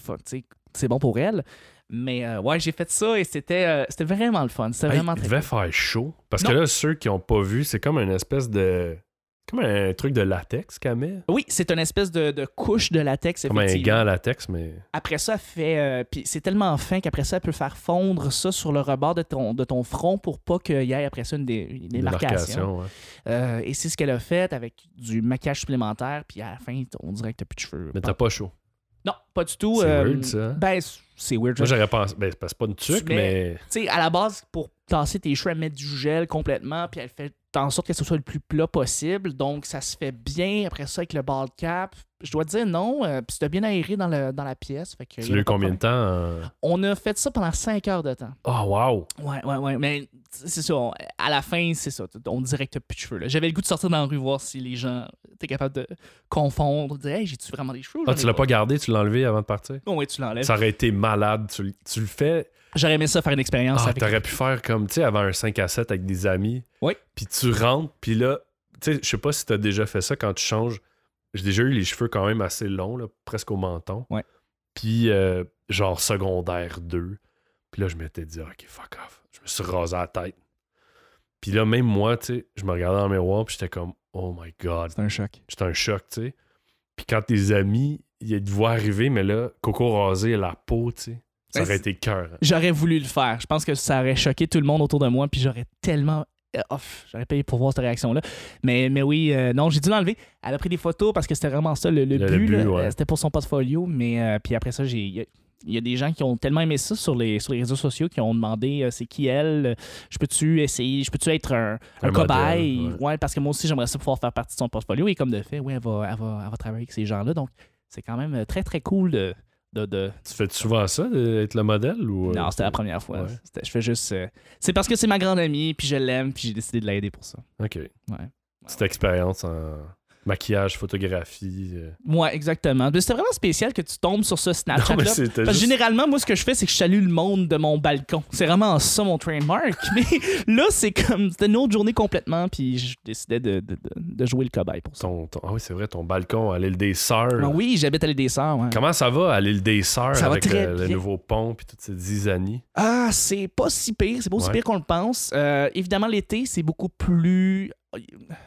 c'est bon pour elle. Mais euh, ouais, j'ai fait ça et c'était euh, c'était vraiment le fun. C'était Hey, vraiment il très devait cool. faire chaud. Parce Non. que là, ceux qui n'ont pas vu, c'est comme une espèce de. Comme un truc de latex qu'elle met. Oui, c'est une espèce de, de couche de latex, Comme un gant latex, mais. Après ça, elle fait. euh, puis c'est tellement fin qu'après ça, elle peut faire fondre ça sur le rebord de ton, de ton front pour pas qu'il y ait après ça une, dé- une démarcation. ouais. Euh, et c'est ce qu'elle a fait avec du maquillage supplémentaire. Puis à la fin, on dirait que t'as plus de cheveux. Mais t'as pas chaud. Non, pas du tout. C'est euh, weird, ça. Ben, c'est weird. Moi, j'aurais pensé. Ben, c'est pas- une tuque, mais. Tu sais, à la base, pour tasser tes cheveux, elle met du gel complètement, puis elle fait en sorte que ce soit le plus plat possible. Donc, ça se fait bien. Après ça, avec le bald cap, je dois te dire non. euh, puis c'était bien aéré dans, le, dans la pièce. Fait que, Tu l'as eu combien de temps? en- On a fait ça pendant 5 heures de temps. Oh, wow! Ouais, ouais, ouais. Mais c'est ça. on- À la fin, c'est ça. On dirait que t'as plus de cheveux. là. J'avais le goût de sortir dans la rue voir si les gens étaient capables de confondre. De dire, hey, j'ai-tu vraiment des cheveux? Ah, tu l'as pas? gardé, tu l'as enlevé avant de partir? Oh, ouais, tu l'enlèves. Ça aurait été malade. Tu, tu le fais. J'aurais aimé ça faire une expérience Ah, avec. t'aurais pu faire comme, tu sais, avant un 5 à 7 avec des amis. Oui. Puis tu rentres, puis là, tu sais, je sais pas si t'as déjà fait ça quand tu changes. J'ai déjà eu les cheveux quand même assez longs, là, presque au menton. Ouais. Puis, euh, genre secondaire 2. Puis là, je m'étais dit, OK, fuck off. Je me suis rasé la tête. Puis là, même moi, tu sais, je me regardais dans le miroir, puis j'étais comme, oh my god. C'est un choc. J'étais un choc, tu sais. Puis quand tes amis, ils te voient arriver, mais là, coco rasé, la peau, tu sais, ça Ben, aurait c'est- été cœur. J'aurais voulu le faire. Je pense que ça aurait choqué tout le monde autour de moi, puis j'aurais tellement. off, j'aurais payé pour voir cette réaction-là. Mais, mais oui, euh, non, j'ai dû l'enlever. Elle a pris des photos parce que c'était vraiment ça le, le but. but, là. ouais. Euh, C'était pour son portfolio. Mais euh, puis après ça, j'ai. il y a- des gens qui ont tellement aimé ça sur les, sur les réseaux sociaux qui ont demandé euh, c'est qui elle, je peux-tu essayer, je peux-tu être un, un Un cobaye? modèle, ouais. parce que moi aussi j'aimerais ça pouvoir faire partie de son portfolio et comme de fait, oui, elle va, elle va, elle va travailler avec ces gens-là. Donc c'est quand même très très cool de. De, de- Tu fais souvent ça, d'être le modèle? Ou, euh, Non, c'était la première fois. Ouais. Je fais juste. euh, C'est parce que c'est ma grande amie, puis je l'aime, puis j'ai décidé de l'aider pour ça. OK. Ouais. Petite expérience en maquillage, photographie. euh. Ouais, exactement. C'était vraiment spécial que tu tombes sur ce Snapchat-là. c'était Parce que juste... généralement, moi, ce que je fais, c'est que je salue le monde de mon balcon. C'est vraiment ça mon trademark. Mais là, c'est comme. C'était une autre journée complètement, puis je décidais de, de, de- de jouer le cobaye pour ça. Ton, ton- Ah oui, c'est vrai, ton balcon à l'île des Sœurs. Ah oui, j'habite à l'île des Sœurs. ouais. Comment ça va à l'île des Sœurs Ça va avec très le, nouveau pont puis toutes ces zizanies? Ah, c'est pas si pire. C'est pas aussi Ouais. pire qu'on le pense. Euh, évidemment, l'été, c'est beaucoup plus euh,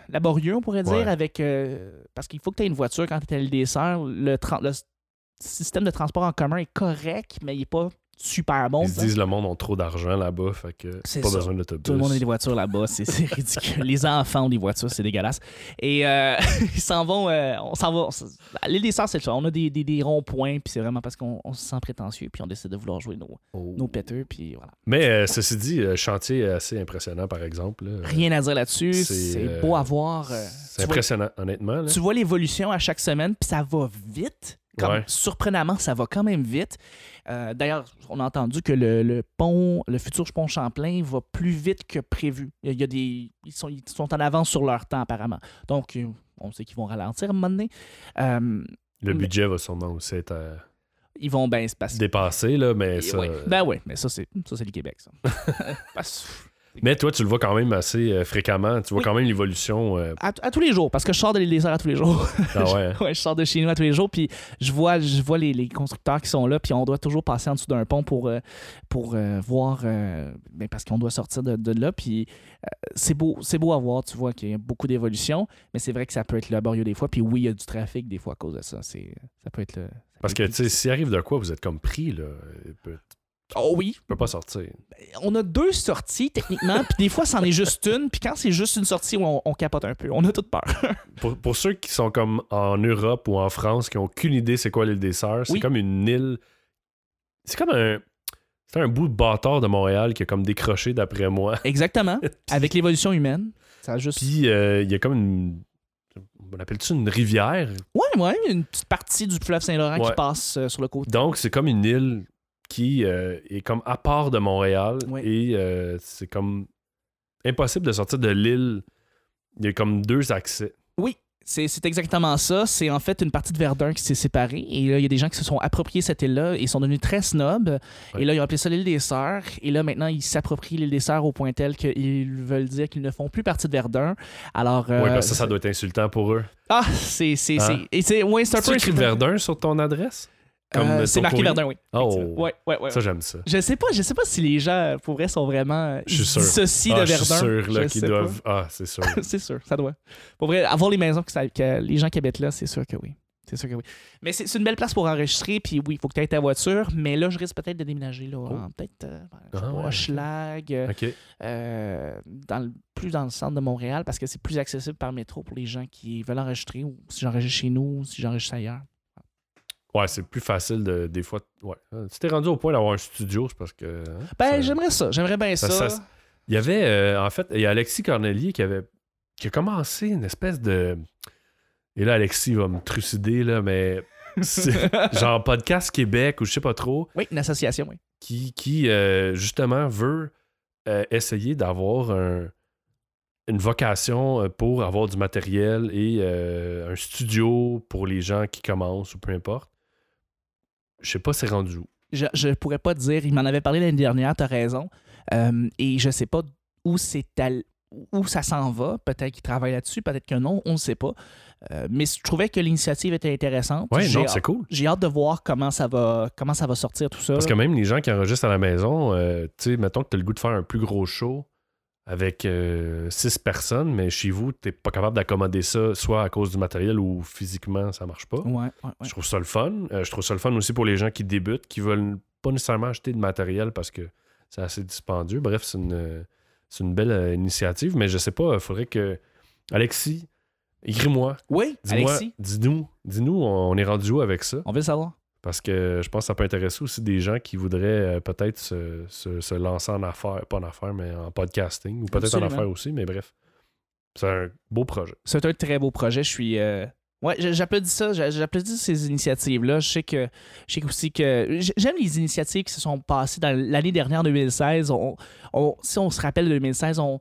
laborieux, on pourrait dire, Ouais. avec euh, parce qu'il faut que tu aies une voiture quand tu es à l'île des Sœurs. Le, le système de transport en commun est correct, mais il est pas super bon. Ils se disent le monde ont trop d'argent là-bas, fait que pas ça. besoin d'autobus. Tout le monde a des voitures là-bas, c'est ridicule. Les enfants ont des voitures, c'est dégueulasse. Et euh, ils s'en vont, euh, on s'en va. l'île des Sœurs, c'est ça. On a des, des, des ronds-points, puis c'est vraiment parce qu'on on se sent prétentieux, puis on décide de vouloir jouer nos, Oh. nos péteux, puis voilà. Mais euh, ceci dit, euh, chantier assez impressionnant, par exemple. là. Rien à dire là-dessus. c'est, beau à voir. C'est vois- impressionnant, honnêtement. là. Tu vois l'évolution à chaque semaine, puis ça va vite. Comme, Ouais. Surprenamment, ça va quand même vite. Euh, D'ailleurs, on a entendu que le, le pont, le futur pont Champlain va plus vite que prévu. Il y a, des, ils, sont, ils sont en avance sur leur temps, apparemment. Donc, euh, on sait qu'ils vont ralentir à un moment donné. Euh, Le mais- budget va sûrement aussi être euh, ils vont bien se passer. dépassé, là, mais ça... Ouais. Ben oui, mais ça, c'est ça, c'est le Québec, ça. Mais toi, tu le vois quand même assez euh, fréquemment. Tu vois Oui. quand même l'évolution. euh, à, à tous les jours, parce que je sors de l'île à tous les jours. Ah ouais. hein? Ouais, je sors de chez nous à tous les jours, puis je vois, je vois les, les constructeurs qui sont là, puis on doit toujours passer en dessous d'un pont pour, euh, pour euh, voir, euh, ben, parce qu'on doit sortir de, de là, puis c'est beau, c'est beau à voir, tu vois qu'il y a beaucoup d'évolution, mais c'est vrai que ça peut être laborieux des fois, puis oui, il y a du trafic des fois à cause de ça, c'est, ça peut être le... Parce que, tu sais, s'il arrive de quoi, vous êtes comme pris, là. Oh oui, Tu peux pas sortir. on a deux sorties techniquement, puis des fois c'en est juste une, puis quand c'est juste une sortie, on, on capote un peu, on a toute peur. Pour, pour ceux qui sont comme en Europe ou en France, qui n'ont aucune idée c'est quoi l'île des Sœurs, c'est Oui. comme une île. C'est comme un. C'est un bout de bâtard de Montréal qui a comme décroché d'après moi. Exactement, avec l'évolution humaine, ça a juste... Puis euh, il y a comme une. on appelle ça une rivière? Ouais, ouais, une petite partie du fleuve Saint-Laurent qui passe euh, sur le côté. Donc, c'est comme une île qui euh, est comme à part de Montréal Oui. et euh, c'est comme impossible de sortir de l'île. Il y a comme deux accès. Oui, c'est exactement ça. C'est en fait une partie de Verdun qui s'est séparée. Et là, il y a des gens qui se sont appropriés cette île-là et sont devenus très snobs. Ouais. Et là, ils ont appelé ça l'île des Sœurs. Et là, maintenant, ils s'approprient l'île des Sœurs au point tel qu'ils veulent dire qu'ils ne font plus partie de Verdun. Alors. euh, oui, parce que ça, ça doit être insultant pour eux. Ah, c'est. c'est Hein? ouais, un Tu peu. écrit insultant. Verdun sur ton adresse? Euh, c'est marqué? Verdun, oui. Oh. Ouais, ouais, ouais. Ça, j'aime ça. Je sais pas, je sais pas si les gens, pour vrai, sont vraiment. Je suis sûr. dissocient Ah, de je Verdun. suis sûr là, qu'ils doivent. Ah, c'est sûr. c'est sûr, ça doit. Pour vrai, avoir les maisons que, ça- que les gens qui habitent là, c'est sûr que oui. C'est sûr que oui. Mais c'est une belle place pour enregistrer, puis oui, il faut que tu aies ta voiture, mais là, je risque peut-être de déménager, là, en peut-être, euh, Oh. Ah ouais, euh, euh, dans le- plus dans le centre de Montréal, parce que c'est plus accessible par métro pour les gens qui veulent enregistrer, ou si j'enregistre chez nous, ou si j'enregistre ailleurs. Ouais, c'est plus facile de, des fois. Ouais. Tu t'es rendu au point d'avoir un studio, c'est parce que. hein, Ben, j'aimerais ça, j'aimerais bien ça. ça- ça- Il y avait, euh, en fait, il y a Alexis Cornelier qui avait qui a commencé une espèce de. Et là, Alexis va me trucider, là, mais. genre Podcast Québec ou je sais pas trop, Oui, une association, oui. qui, qui euh, justement veut euh, essayer d'avoir un- une vocation pour avoir du matériel et un studio pour les gens qui commencent ou peu importe. Je sais pas c'est rendu où. Je, je pourrais pas te dire, il m'en avait parlé l'année dernière, t'as raison. Euh, et je sais pas où c'est où ça s'en va. Peut-être qu'il travaille là-dessus, peut-être que non, on ne sait pas. Euh, mais je trouvais que l'initiative était intéressante. J'ai non, c'est cool. J'ai hâte de voir comment ça va, comment ça va sortir tout ça. Parce que même les gens qui enregistrent à la maison, euh, tu sais, mettons que tu as le goût de faire un plus gros show avec euh, six personnes, mais chez vous, tu pas capable d'accommoder ça, soit à cause du matériel ou physiquement, ça marche pas. Ouais, ouais, ouais. Je trouve ça le fun. Euh, je trouve ça le fun aussi pour les gens qui débutent, qui veulent pas nécessairement acheter de matériel parce que c'est assez dispendieux. Bref, c'est une, c'est une belle euh, initiative, mais je sais pas, il faudrait que. Alexis, écris-moi. Oui, Dis-moi, Alexis, dis-nous, dis-nous, on on est rendu où avec ça? on veut le savoir. Parce que je pense que ça peut intéresser aussi des gens qui voudraient euh, peut-être se, se- se lancer en affaires, pas en affaires, mais en podcasting, ou peut-être en affaires aussi, mais bref. C'est un beau projet. C'est un très beau projet. Je suis. euh, Ouais, j'applaudis ça. J'applaudis ces initiatives-là. Je sais que. Je sais aussi que. J'aime les initiatives qui se sont passées dans l'année dernière, 2016. On, on- si on se rappelle de 2016, on,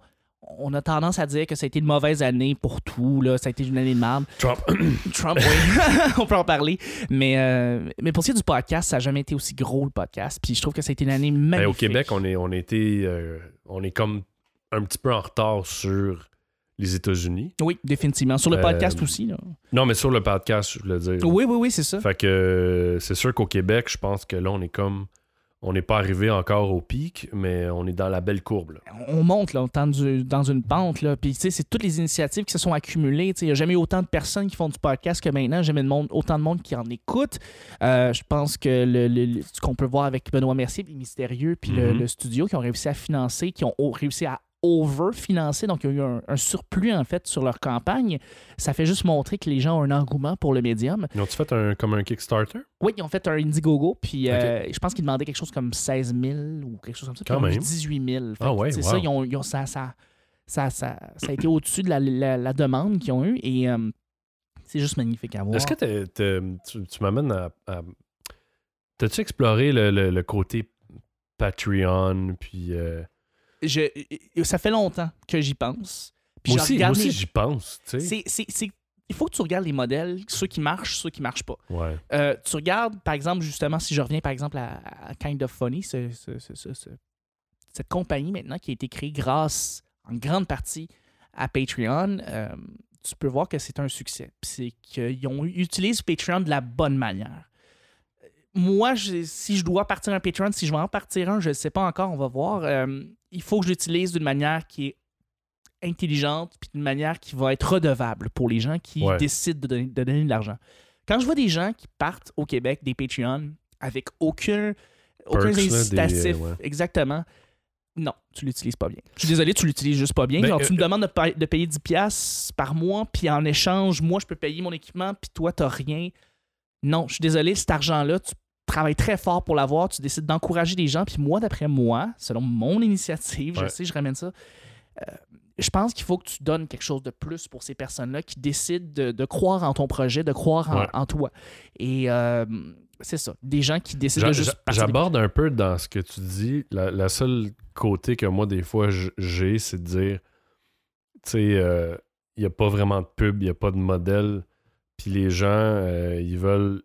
on a tendance à dire que ça a été une mauvaise année pour tout. Là. Ça a été une année de merde. Trump. Trump, oui. on peut en parler. Mais, euh, mais pour ce qui est du podcast, ça n'a jamais été aussi gros le podcast. Puis je trouve que ça a été une année magnifique. Ben, au Québec, on est, on, euh, on est comme un petit peu en retard sur les États-Unis. Oui, définitivement. Sur le Euh, podcast aussi. Là. Non, mais sur le podcast, je voulais dire. Oui, oui, oui, c'est ça. Fait que euh, c'est sûr qu'au Québec, je pense que là, on est comme. On n'est pas arrivé encore au pic, mais on est dans la belle courbe. là. on monte là, dans, du- dans une pente. Là. Puis, c'est toutes les initiatives qui se sont accumulées. Il n'y a jamais eu autant de personnes qui font du podcast que maintenant. Jamais de monde, autant de monde qui en écoute. Euh, je pense que le, ce qu'on peut voir avec Benoît Mercier, les Mystérieux, puis le, Mhm. le studio, qui ont réussi à financer, qui ont réussi à over-financer, donc il y a eu un, un surplus en fait sur leur campagne. Ça fait juste montrer que les gens ont un engouement pour le médium. Ils ont-tu fait un, comme un Kickstarter? Oui, ils ont fait un Indiegogo, puis euh, je pense qu'ils demandaient quelque chose comme 16 000 ou quelque chose comme ça. Quand même. 18 000. Fait Ah ouais, C'est wow. ça, ils ont, ils ont- ça, ça, ça, ça, ça a été au-dessus de la, la- la demande qu'ils ont eue et euh, c'est juste magnifique à voir. Est-ce que t'es- t'es- tu, tu m'amènes à. à- T'as-tu exploré le, le- le côté Patreon? Puis. euh, Je- ça fait longtemps que j'y pense. Puis Moi aussi, moi aussi j'y pense. Tu sais. c'est- c'est- c'est- il faut que tu regardes les modèles, ceux qui marchent, ceux qui marchent pas. Ouais. Euh, tu regardes, par exemple, justement, si je reviens, par exemple, à, à Kind of Funny, ce- ce- ce- ce- ce- cette compagnie maintenant qui a été créée grâce, en grande partie, à Patreon, euh, tu peux voir que c'est un succès. C'est qu'ils ont utilisé Patreon de la bonne manière. Moi, je- si je dois partir un Patreon, si je vais en partir un, je ne sais pas encore, on va voir. Euh, il faut que je l'utilise d'une manière qui est intelligente, puis d'une manière qui va être redevable pour les gens qui Ouais. décident de donner, de donner de l'argent. Quand je vois des gens qui partent au Québec des Patreon avec aucun, aucun Perks, là, des, incitatif, euh, ouais. exactement, non, tu l'utilises pas bien. Je suis désolé, tu l'utilises juste pas bien. Ben, Genre, tu euh, me demandes de, pa- de payer 10$ piastres par mois, puis en échange, moi, je peux payer mon équipement, puis toi, t'as rien. Non, je suis désolé, cet argent-là, tu travailles très fort pour l'avoir, tu décides d'encourager les gens, puis moi, d'après moi, selon mon initiative, je sais, je ramène ça, euh, je pense qu'il faut que tu donnes quelque chose de plus pour ces personnes-là qui décident de, de croire en ton projet, de croire en, Ouais. en toi. Et euh, c'est ça. Des gens qui décident de juste. J'aborde un peu dans ce que tu dis. La, la seule côté que moi, des fois, j'ai, c'est de dire, tu sais, euh, il n'y a pas vraiment de pub, il n'y a pas de modèle. Puis les gens, euh, ils veulent.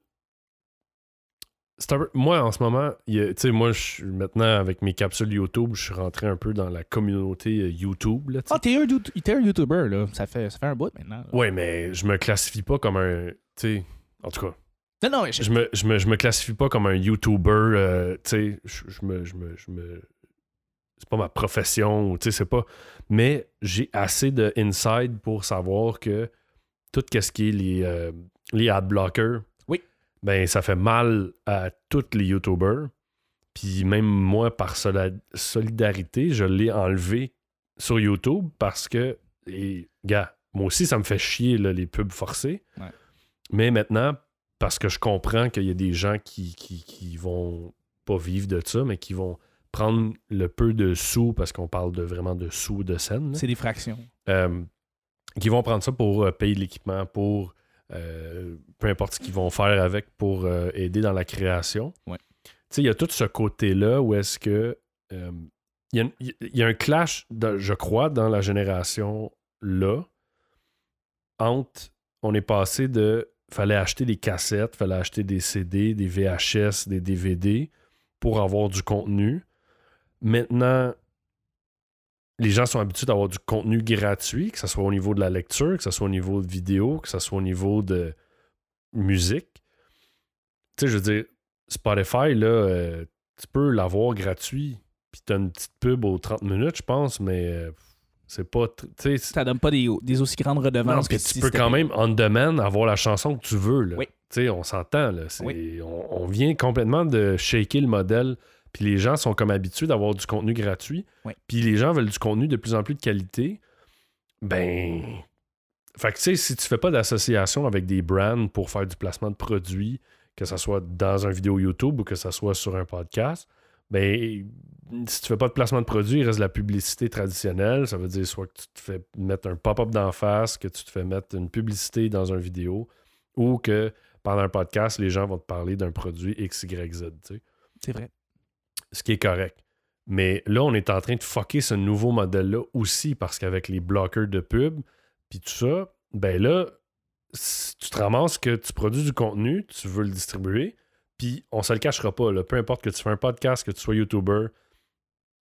C'est un peu- Moi, en ce moment, tu sais, moi, je suis maintenant avec mes capsules YouTube, je suis rentré un peu dans la communauté euh, YouTube. Là. Ah, t'es un, un YouTuber, là. Ça fait, ça fait un bout maintenant. Ouais, mais je me classifie pas comme un. Tu sais, en tout cas. Non, non, je- je me, je, me, je me classifie pas comme un YouTuber, euh, tu sais, je, je me, je me, je me- c'est pas ma profession, ou tu sais, c'est pas, mais j'ai assez de inside pour savoir que tout ce qui est les, euh, les ad blockers, Oui. Ben ça fait mal à tous les YouTubers, puis même moi, par solidarité, je l'ai enlevé sur YouTube parce que, et, gars, moi aussi, ça me fait chier, là, les pubs forcées, Ouais. mais maintenant, parce que je comprends qu'il y a des gens qui, qui, qui vont pas vivre de ça, mais qui vont prendre le peu de sous, parce qu'on parle de vraiment de sous de scène, c'est des fractions. euh, qui vont prendre ça pour euh, payer l'équipement, pour euh, peu importe ce qu'ils vont faire avec pour euh, aider dans la création. Ouais. Tu sais, il y a tout ce côté-là où est-ce que euh, il y, a y un clash, de- je crois, dans la génération-là, entre on est passé de fallait acheter des cassettes, fallait acheter des CD, des VHS, des DVD pour avoir du contenu. Maintenant, les gens sont habitués d'avoir du contenu gratuit, que ce soit au niveau de la lecture, que ce soit au niveau de vidéo, que ce soit au niveau de musique. Tu sais, je veux dire, Spotify, là, euh, tu peux l'avoir gratuit, puis tu as une petite pub aux 30 minutes, je pense, mais euh, c'est pas. Tu sais, Ça donne pas des, des aussi grandes non, redevances puis que tu peux quand même, on demand, avoir la chanson que tu veux. Là. Oui. Tu sais, on s'entend. Là. Oui. On, on vient complètement de shaker le modèle. Puis les gens sont comme habitués d'avoir du contenu gratuit. Puis les gens veulent du contenu de plus en plus de qualité. Ben. Fait que tu sais, si tu fais pas d'association avec des brands pour faire du placement de produits, que ce soit dans un vidéo YouTube ou que ce soit sur un podcast, ben si tu fais pas de placement de produit, il reste la publicité traditionnelle. Ça veut dire soit que tu te fais mettre un pop-up d'en face, que tu te fais mettre une publicité dans une vidéo, ou que pendant un podcast, les gens vont te parler d'un produit X, Y, Z. C'est vrai. Ce qui est correct. Mais là, on est en train de fucker ce nouveau modèle-là aussi parce qu'avec les blockers de pub, puis tout ça, ben là, si tu te ramasses que tu produis du contenu, tu veux le distribuer, puis on se le cachera pas, là, peu importe que tu fais un podcast, que tu sois YouTuber,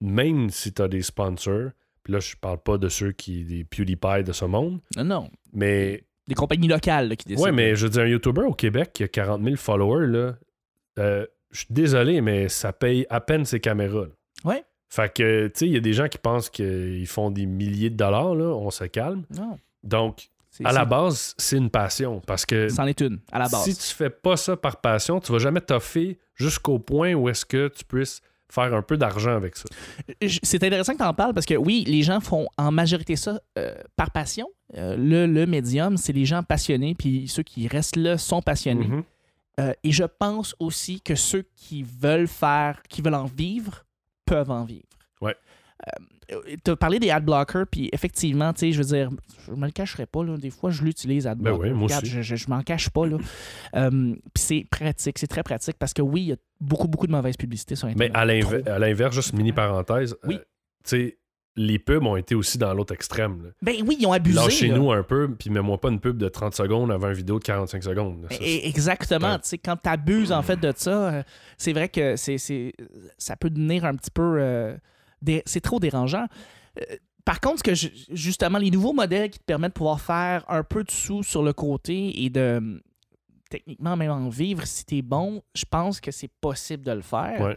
même si tu as des sponsors, puis là, je parle pas de ceux qui, des PewDiePie de ce monde, Non, non. mais Des compagnies locales là, qui décident. Ouais, mais je veux dire, un YouTuber au Québec qui a 40 000 followers, là, euh, je suis désolé, mais ça paye à peine ses caméras. là. Ouais. Fait que, tu sais, il y a des gens qui pensent qu'ils font des milliers de dollars, là, on se calme. Non. Donc, à la base, c'est une passion. Parce que C'en est une, à la base. si tu fais pas ça par passion, tu vas jamais t'offrir jusqu'au point où est-ce que tu puisses faire un peu d'argent avec ça. Je- C'est intéressant que tu en parles parce que oui, les gens font en majorité ça euh, par passion. Euh, le, le médium, c'est les gens passionnés, puis ceux qui restent là sont passionnés. Mhm. Euh, et je pense aussi que ceux qui veulent faire, qui veulent en vivre, peuvent en vivre. Ouais. tu as parlé des ad blockers, puis effectivement, tu sais, je veux dire, je me le cacherai pas, là, des fois, je l'utilise ad Ben blocker. oui, moi Regarde, aussi. je, je, je m'en cache pas, là. Euh, puis c'est pratique, c'est très pratique parce que oui, il y a beaucoup, beaucoup de mauvaise publicité sur Mais Internet. Trop. à l'inverse, juste mini parenthèse, Oui. euh, tu sais, les pubs ont été aussi dans l'autre extrême. là. Ben oui, ils ont abusé. Lâchez là. nous un peu, puis mets-moi pas une pub de 30 secondes avant une vidéo de 45 secondes. Ça, Et- Exactement. Quand tu abuses en fait de ça, euh, c'est vrai que c'est, c'est, ça peut devenir un petit peu. euh, dé- c'est trop dérangeant. Euh, par contre, ce que ju- justement, les nouveaux modèles qui te permettent de pouvoir faire un peu de sous sur le côté et de techniquement même en vivre si tu es bon, je pense que c'est possible de le faire. Ouais.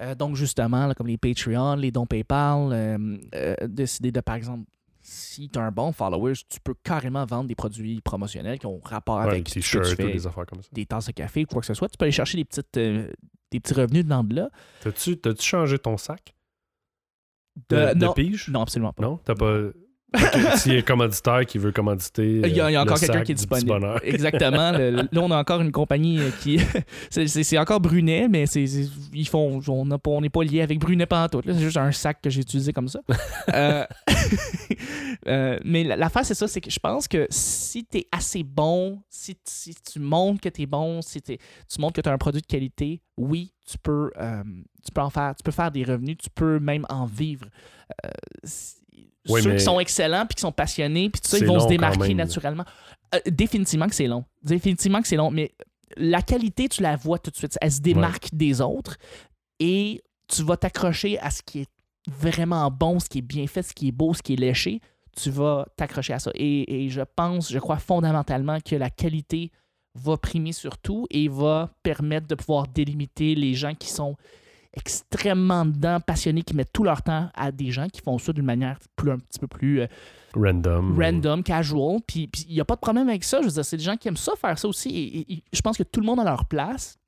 Euh, donc, justement, là, comme les Patreon, les dons PayPal, euh, euh, décider de, par exemple, si tu as un bon follower, tu peux carrément vendre des produits promotionnels qui ont rapport Ouais, avec des t-shirts affaires comme ça. des tasses de café ou quoi que ce soit, tu peux aller chercher des, petites, euh, des petits revenus de là. T'as-tu, t'as-tu changé ton sac? De, De- de non, pige? non, absolument pas. Non? T'as pas... S'il y a un commanditaire qui veut commanditer. Il y a, il y a euh, encore quelqu'un qui est disponible. Exactement. Le- là, on a encore une compagnie euh, qui. c'est- encore Brunet, mais c'est ils font. On n'est pas lié avec Brunet pantoute. là. C'est juste un sac que j'ai utilisé comme ça. Euh, euh, mais la- l'affaire, c'est ça, c'est que je pense que si tu es assez bon, si, si tu montres que tu es bon, si tu montres que tu as un produit de qualité, oui, tu peux, euh, tu peux en faire, tu peux faire des revenus, tu peux même en vivre. Si- Oui, ceux mais qui sont excellents, puis qui sont passionnés, puis tout ça, ils vont se démarquer naturellement. Euh, définitivement que c'est long. Définitivement que c'est long, mais la qualité, tu la vois tout de suite. Elle se démarque des autres et tu vas t'accrocher à ce qui est vraiment bon, ce qui est bien fait, ce qui est beau, ce qui est léché. Tu vas t'accrocher à ça. Et, et je pense, je crois fondamentalement que la qualité va primer sur tout et va permettre de pouvoir délimiter les gens qui sont extrêmement dedans, passionnés, qui mettent tout leur temps à des gens qui font ça d'une manière plus, un petit peu plus euh, Random. random, casual. Puis il n'y a pas de problème avec ça. Je veux dire, c'est des gens qui aiment ça faire ça aussi. Et, et- et je pense que tout le monde a leur place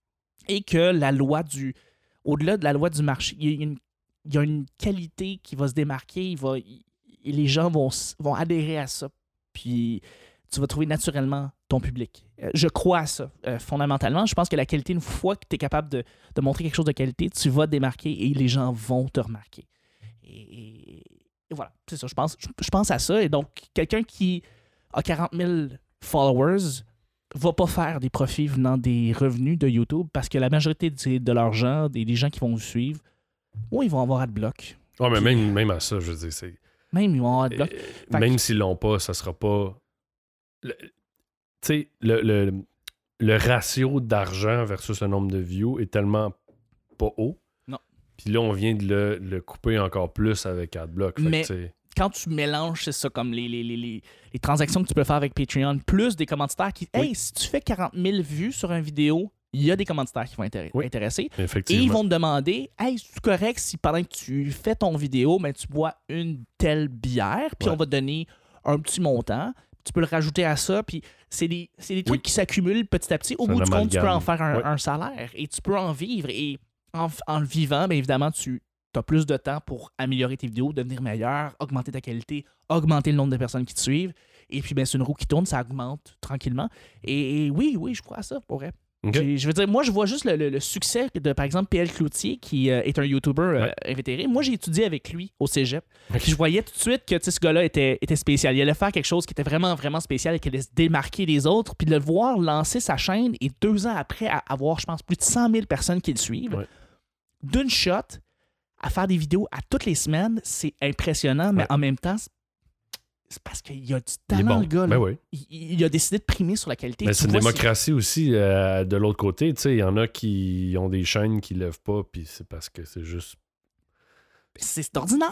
et que la loi du. Au-delà de la loi du marché, il y, a une, il y a une qualité qui va se démarquer. Il va, il- les gens vont, vont adhérer à ça. Puis tu vas trouver naturellement ton public. Je crois à ça, euh, fondamentalement. Je pense que la qualité, une fois que tu es capable de, de montrer quelque chose de qualité, tu vas te démarquer et les gens vont te remarquer. Et, voilà, c'est ça. Je pense, je, je pense à ça. Et donc, quelqu'un qui a 40 000 followers va pas faire des profits venant des revenus de YouTube parce que la majorité de, de leurs gens, des, des gens qui vont vous suivre, ils vont avoir AdBlock. Ouais, mais Puis- même, même à ça, je veux dire, c'est. Même, ils vont avoir AdBlock. Euh, même que- s'ils l'ont pas, ça sera pas. le- sais, le, le, le ratio d'argent versus le nombre de views est tellement pas haut. Non. Puis là, on vient de le, le couper encore plus avec AdBlock. Fait Mais- tu quand tu mélanges, c'est ça, comme les, les, les, les, les transactions que tu peux faire avec Patreon, plus des commanditaires qui. Oui. Hey, si tu fais 40 000 vues sur une vidéo, il y a des commanditaires qui vont intér- Oui. intéresser. Et ils vont te demander Hey, c'est correct si pendant que tu fais ton vidéo, ben, tu bois une telle bière, puis Ouais. on va te donner un petit montant. Tu peux le rajouter à ça, puis c'est des, c'est des trucs Oui. qui s'accumulent petit à petit. Au bout du compte, tu peux en faire un, salaire et tu peux en vivre. Et en, en le vivant, bien évidemment, tu as plus de temps pour améliorer tes vidéos, devenir meilleur, augmenter ta qualité, augmenter le nombre de personnes qui te suivent. Et puis, ben, c'est une roue qui tourne, ça augmente tranquillement. Et, et oui, oui, je crois à ça, pour vrai. Je veux dire, moi, je vois juste le, le- le succès de, par exemple, PL Cloutier, qui euh, est un YouTuber euh, Ouais. invétéré. Moi, j'ai étudié avec lui au cégep. Je voyais tout de suite que ce gars-là était, était spécial. Il allait faire quelque chose qui était vraiment, vraiment spécial et qui allait se démarquer des autres. Puis de le voir lancer sa chaîne et deux ans après à avoir, je pense, plus de 100 000 personnes qui le suivent, Ouais. d'une shot, à faire des vidéos à toutes les semaines, c'est impressionnant, mais Ouais. en même temps, c'est- parce qu'il y a du talent, bon. le gars. là. Ben oui. il, il a décidé de primer sur la qualité. Mais c'est une démocratie aussi euh, de l'autre côté. Il y en a qui ont des chaînes qui lèvent pas, puis c'est parce que c'est juste. C'est ordinaire.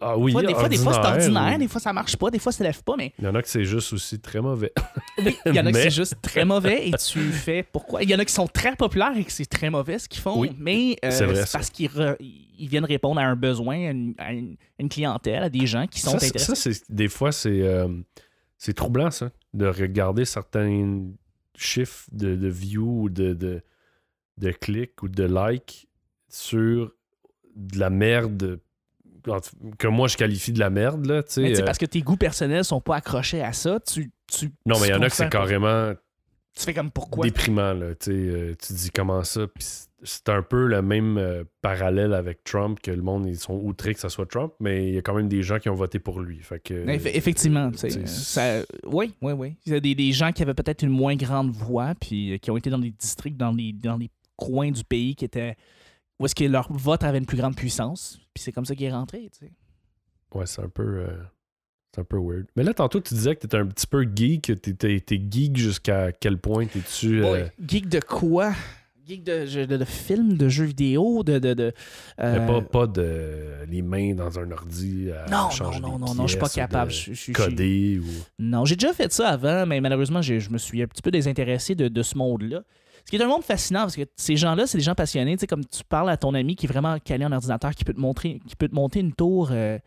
Ah oui, Des fois, des fois, des fois, c'est ordinaire, des fois, ça marche pas, des fois, ça lève pas, mais Il y en a que c'est juste aussi très mauvais. oui, il y en a qui Mais- c'est juste très mauvais et tu fais pourquoi? Il y en a qui sont très populaires et que c'est très mauvais ce qu'ils font, Oui, mais euh, c'est parce qu'ils re- ils viennent répondre à un besoin, à une, à une- une clientèle, à des gens qui sont ça, intéressés. ça, c'est des fois, c'est euh, c'est troublant, ça, de regarder certains chiffres de, de views ou de, de, de clics ou de likes sur de la merde que moi je qualifie de la merde, là, tu sais. mais tu sais, euh, parce que tes goûts personnels sont pas accrochés à ça, tu. tu non, mais il y en a que c'est carrément Tu fais comme pourquoi? déprimant, là, tu sais. euh, tu te dis comment ça, puis c'est- un peu le même euh, parallèle avec Trump, que le monde, ils sont outrés que ça soit Trump, mais il y a quand même des gens qui ont voté pour lui, fait que... Eff- Effectivement, ça, oui, oui, oui. Il y a des, des gens qui avaient peut-être une moins grande voix, puis qui ont été dans des districts, dans les, dans les coins du pays qui étaient où est-ce que leur vote avait une plus grande puissance, puis c'est comme ça qu'il est rentré, tu sais. Ouais, c'est un peu. euh, c'est un peu weird. Mais là, tantôt, tu disais que t'étais un petit peu geek. T'es, geek jusqu'à quel point t'es-tu. euh, Ouais. Geek de quoi? Geek de, de, de films, de jeux vidéo, de. de, de euh, mais pas, pas de les mains dans un ordi à Non, changer non, non, des non, non, je suis pas capable. Je, je- coder ou. Non, j'ai déjà fait ça avant, mais malheureusement, je me suis un petit peu désintéressé de, de ce monde-là. Ce qui est un monde fascinant parce que ces gens-là, c'est des gens passionnés. Tu sais, comme tu parles à ton ami qui est vraiment calé en ordinateur, qui peut te montrer, qui peut te monter une tour euh,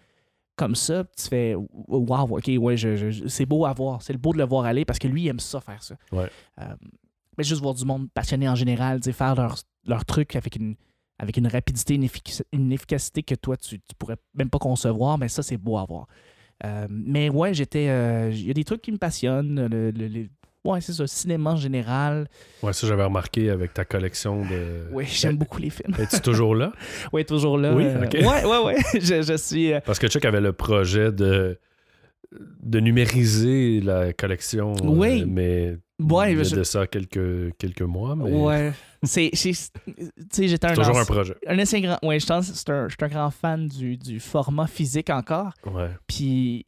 comme ça, tu fais Waouh, ok, ouais, je- c'est beau à voir. C'est le beau de le voir aller parce que lui, il aime ça faire ça. Ouais. Euh, mais juste voir du monde passionné en général, tu sais, faire leur, leur truc avec une, avec une rapidité, une, effic- une efficacité que toi, tu, tu pourrais même pas concevoir, mais ça, c'est beau à voir. Euh, mais ouais, j'étais. euh, Il y a des trucs qui me passionnent. Le, le- le- ouais, c'est ça, cinéma en général. Ouais, ça, j'avais remarqué avec ta collection de. Oui, j'aime beaucoup les films. Es-tu toujours là? Oui, toujours là. Oui, euh, ok. Ouais, ouais, ouais. je, je suis. euh, Parce que Chuck avait le projet de, de numériser la collection. euh, Oui. mais Ouais, il y a je- de ça quelques, quelques mois. Mais Ouais. C'est. Tu sais, j'étais un. toujours un projet. un ancien grand. Ouais, je pense que c'est un, je suis un grand fan du, du format physique encore. Ouais. Puis,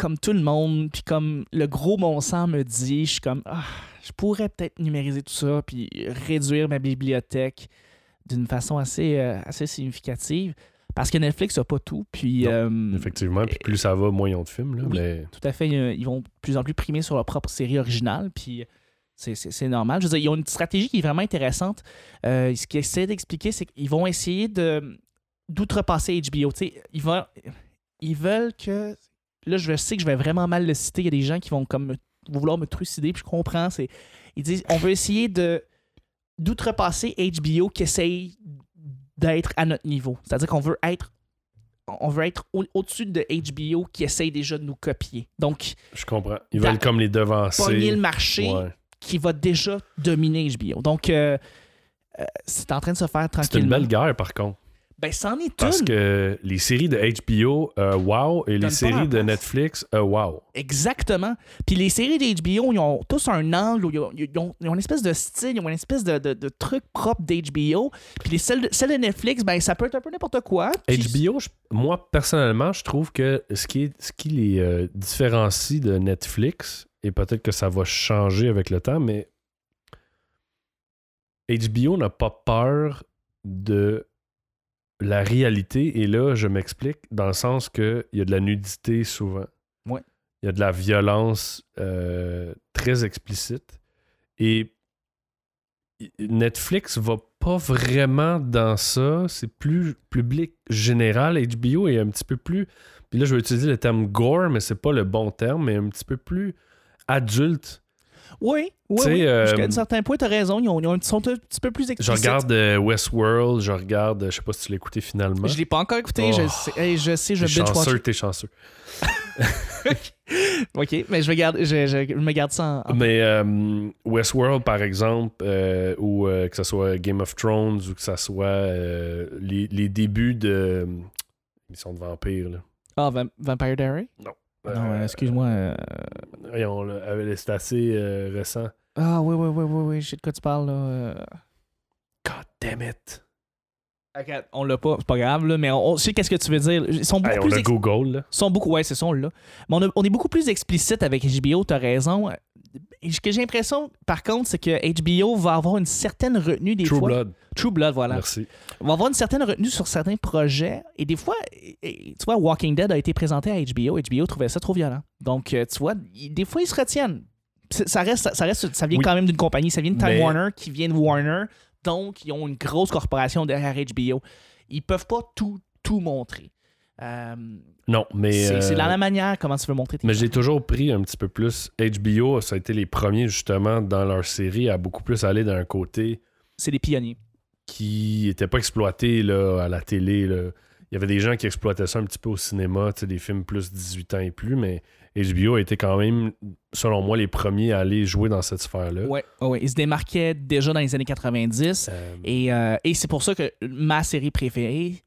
comme tout le monde, puis comme le gros bon sens me dit, je suis comme, ah, je pourrais peut-être numériser tout ça, puis réduire ma bibliothèque d'une façon assez, euh, assez significative. Parce que Netflix n'a pas tout. Puis, Non, euh, Effectivement. Puis plus ça va, moins ils ont de films. Là, Oui. mais... tout à fait, euh, ils vont de plus en plus primer sur leur propre série originale. Puis, c'est- normal. Je veux dire, ils ont une stratégie qui est vraiment intéressante. Euh, ce qu'ils essaient d'expliquer, c'est qu'ils vont essayer de d'outrepasser HBO. Ils, vont, ils veulent que. Là, je sais que je vais vraiment mal le citer. Il y a des gens qui vont comme me- vouloir me trucider, puis je comprends. C'est, ils disent on veut essayer de d'outrepasser HBO qui essaye d'être à notre niveau. C'est-à-dire qu'on veut être on veut être au- au-dessus de HBO qui essaye déjà de nous copier. Donc, Je comprends. Ils veulent comme les devancer. pogner le marché Ouais. qui va déjà dominer HBO. Donc, euh, euh, c'est en train de se faire C'est tranquillement. une belle guerre, par contre. Ben, c'en est Parce une. que les séries de HBO, euh, wow, et les séries de. Netflix, euh, wow. Exactement. Puis les séries d'HBO, ils ont tous un angle, ils ont, ils ont- ils ont une espèce de style, ils ont une espèce de, de- de truc propre d'HBO. Puis les celles de, celles de Netflix, ben ça peut être un peu n'importe quoi. Puis- HBO, je- moi, personnellement, je trouve que ce qui, est, ce qui les euh, différencie de Netflix, et peut-être que ça va changer avec le temps, mais HBO n'a pas peur de la réalité. Et là, je m'explique dans le sens qu'il y a de la nudité souvent. Ouais. Il y a de la violence euh, très explicite. Et Netflix va pas vraiment dans ça. C'est plus public général. HBO est un petit peu plus. Puis là, je vais utiliser le terme gore, mais c'est pas le bon terme, mais un petit peu plus adulte. Oui, oui, oui. euh, Jusqu'à un certain point, tu as raison. Ils, ont- ils ont- ils sont un petit peu plus Je explicites. regarde euh, Westworld, je regarde, je sais pas si tu l'as écouté finalement. Je l'ai pas encore écouté. Oh. Je sais, hey, je sais, je watch. chanceux, t'es chanceux. Ok, mais je vais garder, je, je- je me garde ça en. Mais euh, Westworld, par exemple, euh, ou euh, que ce soit Game of Thrones, ou que ce soit euh, les, les débuts de. euh, Ils sont de vampires, là. Ah, Vam- Vampire Diary? Non, Euh, euh, excuse-moi. euh, euh, c'est assez euh, récent. Ah, oui, oui, oui, oui, oui, je sais de quoi tu parles, là. euh. God damn it. On l'a pas, c'est pas grave, là, mais on, on sait qu'est-ce que tu veux dire. Ils sont beaucoup Hey, on plus a Google, là. sont beaucoup, ouais, c'est ça, on l'a. Mais on, a- on est beaucoup plus explicite avec HBO, t'as raison. Ce que j'ai l'impression, par contre, c'est que HBO va avoir une certaine retenue des True fois. Blood. True Blood, voilà. Merci. va avoir une certaine retenue sur certains projets. Et des fois, tu vois, Walking Dead a été présenté à HBO. HBO trouvait ça trop violent. Donc, euh, tu vois, des fois, ils se retiennent. Ça reste, ça reste, ça vient Oui. quand même d'une compagnie. Ça vient de Time Mais- Warner, qui vient de Warner. Donc, ils ont une grosse corporation derrière HBO. Ils peuvent pas tout, tout montrer. Euh, Non, mais. c'est c'est euh, dans la manière comment tu veux montrer tes Mais j'ai toujours pris un petit peu plus. HBO, ça a été les premiers, justement, dans leur série, à beaucoup plus aller d'un côté C'est des pionniers. qui n'était pas exploité là, à la télé. là. Il y avait des gens qui exploitaient ça un petit peu au cinéma, des films plus 18 ans et plus, mais HBO a été quand même, selon moi, les premiers à aller jouer dans cette sphère-là. Ouais. Ils se démarquaient déjà dans les années 90. Euh, Et, euh, et c'est pour ça que ma série préférée,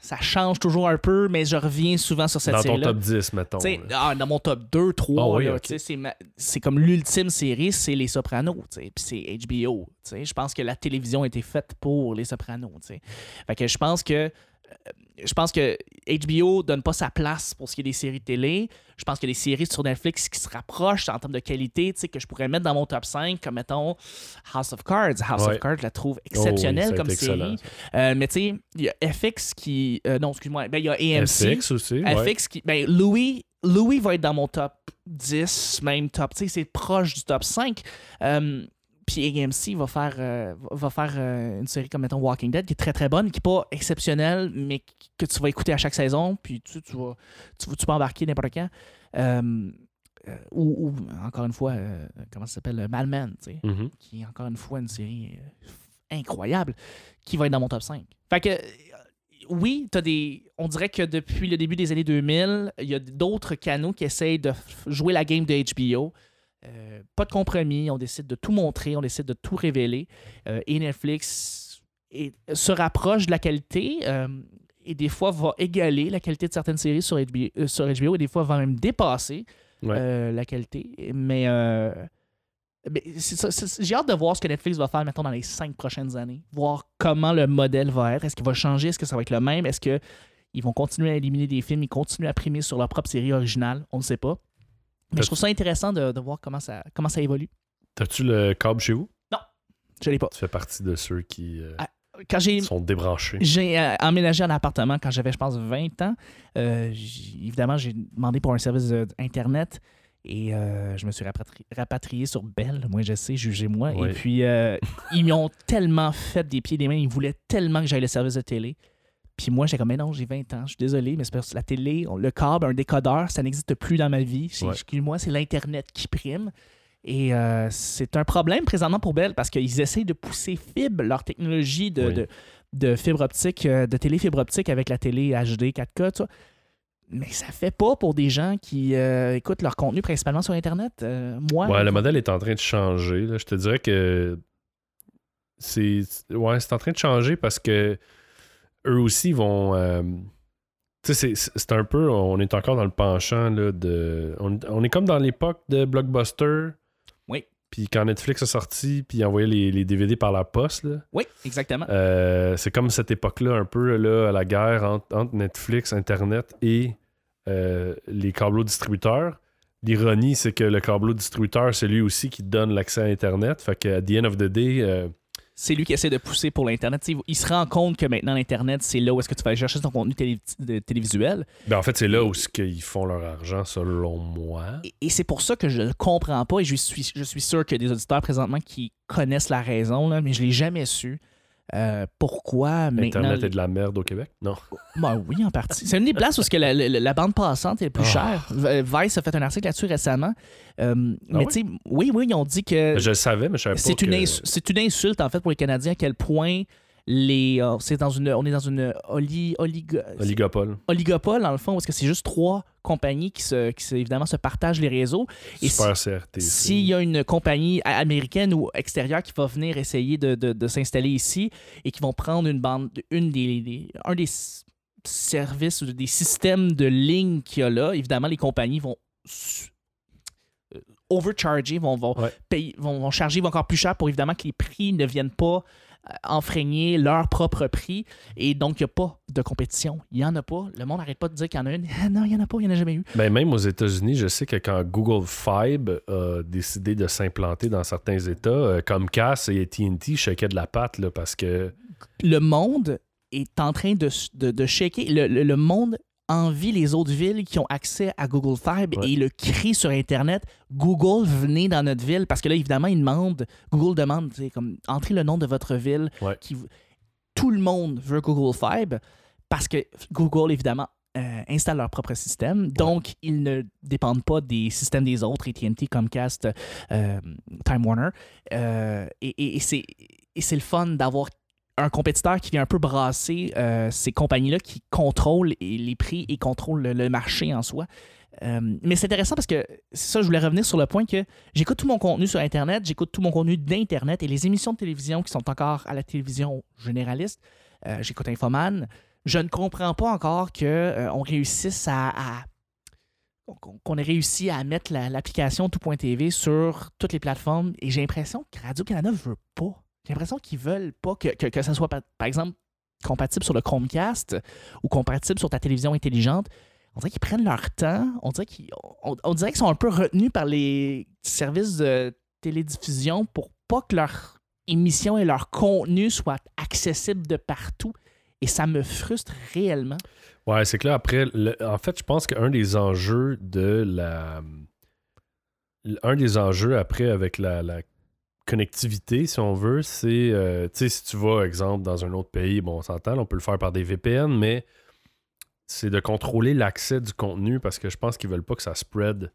ça change toujours un peu, mais je reviens souvent sur cette dans ton top 10, mettons. Ah, dans mon top 2, 3, Ah oui, c'est, ma- comme l'ultime série, c'est Les Sopranos, puis c'est HBO. Je pense que la télévision a été faite pour Les Sopranos. tu sais. Fait que je pense que euh, je pense que HBO donne pas sa place pour ce qui est des séries de télé. Je pense qu'il y a des séries sur Netflix qui se rapprochent en termes de qualité, tu sais, que je pourrais mettre dans mon top 5, comme mettons House of Cards. House Ouais. of Cards, je la trouve Oh oui, exceptionnelle a comme série. Euh, mais tu sais, il y a FX qui. euh, non, excuse-moi. Ben, il y a AMC. FX aussi, ouais. FX qui. Ben, Louis, Louis va être dans mon top 10, même top. Tu sais, c'est proche du top 5. Euh, puis AMC va faire, euh, va faire euh, une série comme, mettons, Walking Dead, qui est très très bonne, qui n'est pas exceptionnelle, mais que tu vas écouter à chaque saison, puis tu, tu, vas, tu, peux embarquer n'importe quand. Euh, ou, ou, encore une fois, comment ça s'appelle tu sais Mhm. qui est encore une fois une série incroyable, qui va être dans mon top 5. Fait que, oui, t'as des. On dirait que depuis le début des années 2000, il y a d'autres canaux qui essayent de jouer la game de HBO. Euh, pas de compromis, on décide de tout montrer, on décide de tout révéler. Euh, et Netflix est- se rapproche de la qualité euh, et des fois va égaler la qualité de certaines séries sur HBO, sur HBO et des fois va même dépasser Ouais. la qualité. Mais, j'ai hâte de voir ce que Netflix va faire maintenant dans les cinq prochaines années. Voir comment le modèle va être. Est-ce qu'il va changer? Est-ce que ça va être le même? Est-ce qu'ils vont continuer à éliminer des films? Ils continuent à primer sur leur propre série originale? On ne sait pas. Mais je trouve ça intéressant de, de voir comment ça, comment ça évolue. T'as-tu le câble chez vous? Je l'ai pas. Tu fais partie de ceux qui euh, Ah, Quand sont débranchés. J'ai euh, emménagé en appartement quand j'avais, je pense, 20 ans. Euh, évidemment, j'ai demandé pour un service Internet et je me suis rapatri- rapatrié sur Bell. Moi, je sais, jugez-moi. Ouais. Et puis, ils m'ont tellement fait des pieds et des mains. Ils voulaient tellement que j'aille le service de télé. Puis moi, j'étais comme, mais non, j'ai 20 ans. Je suis désolé, mais c'est parce que la télé, on- le câble, un décodeur, ça n'existe plus dans ma vie. C'est- Ouais. Excuse-moi, c'est l'Internet qui prime. Et euh, c'est un problème présentement pour Bell parce qu'ils essayent de pousser fibre, leur technologie de, Oui. de, de fibre optique, euh, de télé fibre optique avec la télé HD 4K, tout ça. Mais ça fait pas pour des gens qui euh, écoutent leur contenu principalement sur Internet. Euh, moi, Ouais, le modèle est en train de changer. là. Je te dirais que c'est ouais, c'est en train de changer parce que eux aussi vont. euh, tu sais, c'est- c'est un peu. On est encore dans le penchant là, de. On, on est comme dans l'époque de Blockbuster. Oui. Puis quand Netflix a sorti, puis ils envoyaient les, les DVD par la poste. Là. oui, exactement. Euh, c'est comme cette époque-là, un peu là, à la guerre entre, entre Netflix, Internet et euh, les câbleaux distributeurs. L'ironie, c'est que le câbleau distributeur, c'est lui aussi qui donne l'accès à Internet. Fait que, at the end of the day, C'est lui qui essaie de pousser pour l'Internet. Il se rend compte que maintenant, l'Internet, c'est là où est-ce que tu vas aller chercher ton contenu télé- télévisuel. ben, en fait, c'est là où ce qu'ils font leur argent, selon moi. Et, et c'est pour ça que je ne comprends pas, et je suis, je suis sûr qu'il y a des auditeurs présentement qui connaissent la raison, là, mais je ne l'ai jamais su. Euh, pourquoi maintenant. Internet est de la merde au Québec? Non. Ben oui, en partie. C'est une des places où que la, la- la bande passante est le plus Ah. chère. Vice a fait un article là-dessus récemment. Euh, mais oui? tu sais, oui, oui, ils ont dit que Je le savais, mais je savais pas que- c'est une insulte, en fait, pour les Canadiens, à quel point les, euh, c'est dans une, on est dans une oli, oligo- Oligopole. oligopole, dans le fond, parce que c'est juste trois compagnies qui, se, qui se- évidemment, se partagent les réseaux. Et Super CRT. S'il y a une compagnie américaine ou extérieure qui va venir essayer de, de- de s'installer ici et qui vont prendre une bande, une des, des- un des services ou des systèmes de ligne qu'il y a là, évidemment, les compagnies vont euh, overcharger, vont, vont, Ouais. payer- vont, vont charger encore plus cher pour évidemment que les prix ne viennent pas enfreigner leur propre prix et donc il n'y a pas de compétition. Il n'y en a pas. Le monde n'arrête pas de dire qu'il y en a une. Ah non, il n'y en a pas, il n'y en a jamais eu. Ben, même aux États-Unis, je sais que quand Google Fiber a décidé de s'implanter dans certains États, euh, comme Cass et AT&T shakeaient de la patte là, parce que le monde est en train de, de, de shaker. Le, le- le monde envie les autres villes qui ont accès à Google Fiber Ouais. et le crie sur Internet Google, venez dans notre ville. Parce que là, évidemment, ils demandent, Google demande, comme, entrez le nom de votre ville. Ouais. Qui, tout le monde veut Google Fiber parce que Google, évidemment, euh, installe leur propre système. Donc, ils ne dépendent pas des systèmes des autres, AT&T, Comcast, euh, Time Warner. Euh, et et- et c'est le fun d'avoir un compétiteur qui vient un peu brasser euh, ces compagnies-là qui contrôlent les prix et contrôlent le, marché en soi. Euh, mais c'est intéressant parce que ça, je voulais revenir sur le point que j'écoute tout mon contenu sur Internet, j'écoute tout mon contenu d'Internet et les émissions de télévision qui sont encore à la télévision généraliste. euh, j'écoute Infoman. Je ne comprends pas encore qu'on réussisse à, qu'on ait réussi à mettre la- l'application tout.tv sur toutes les plateformes et j'ai l'impression que Radio-Canada veut pas. J'ai l'impression qu'ils veulent pas que, que, ça soit, par, exemple, compatible sur le Chromecast ou compatible sur ta télévision intelligente. On dirait qu'ils prennent leur temps. On dirait qu'ils on, on sont un peu retenus par les services de télédiffusion pour pas que leur émission et leur contenu soient accessibles de partout. Et ça me frustre réellement. Ouais, c'est que là, après, en fait, je pense qu'un des enjeux de la. Un des enjeux après avec la connectivité, si on veut, c'est. euh, tu sais, si tu vas, exemple, dans un autre pays, bon, on s'entend, on peut le faire par des VPN, mais c'est de contrôler l'accès du contenu parce que je pense qu'ils veulent pas que ça spread.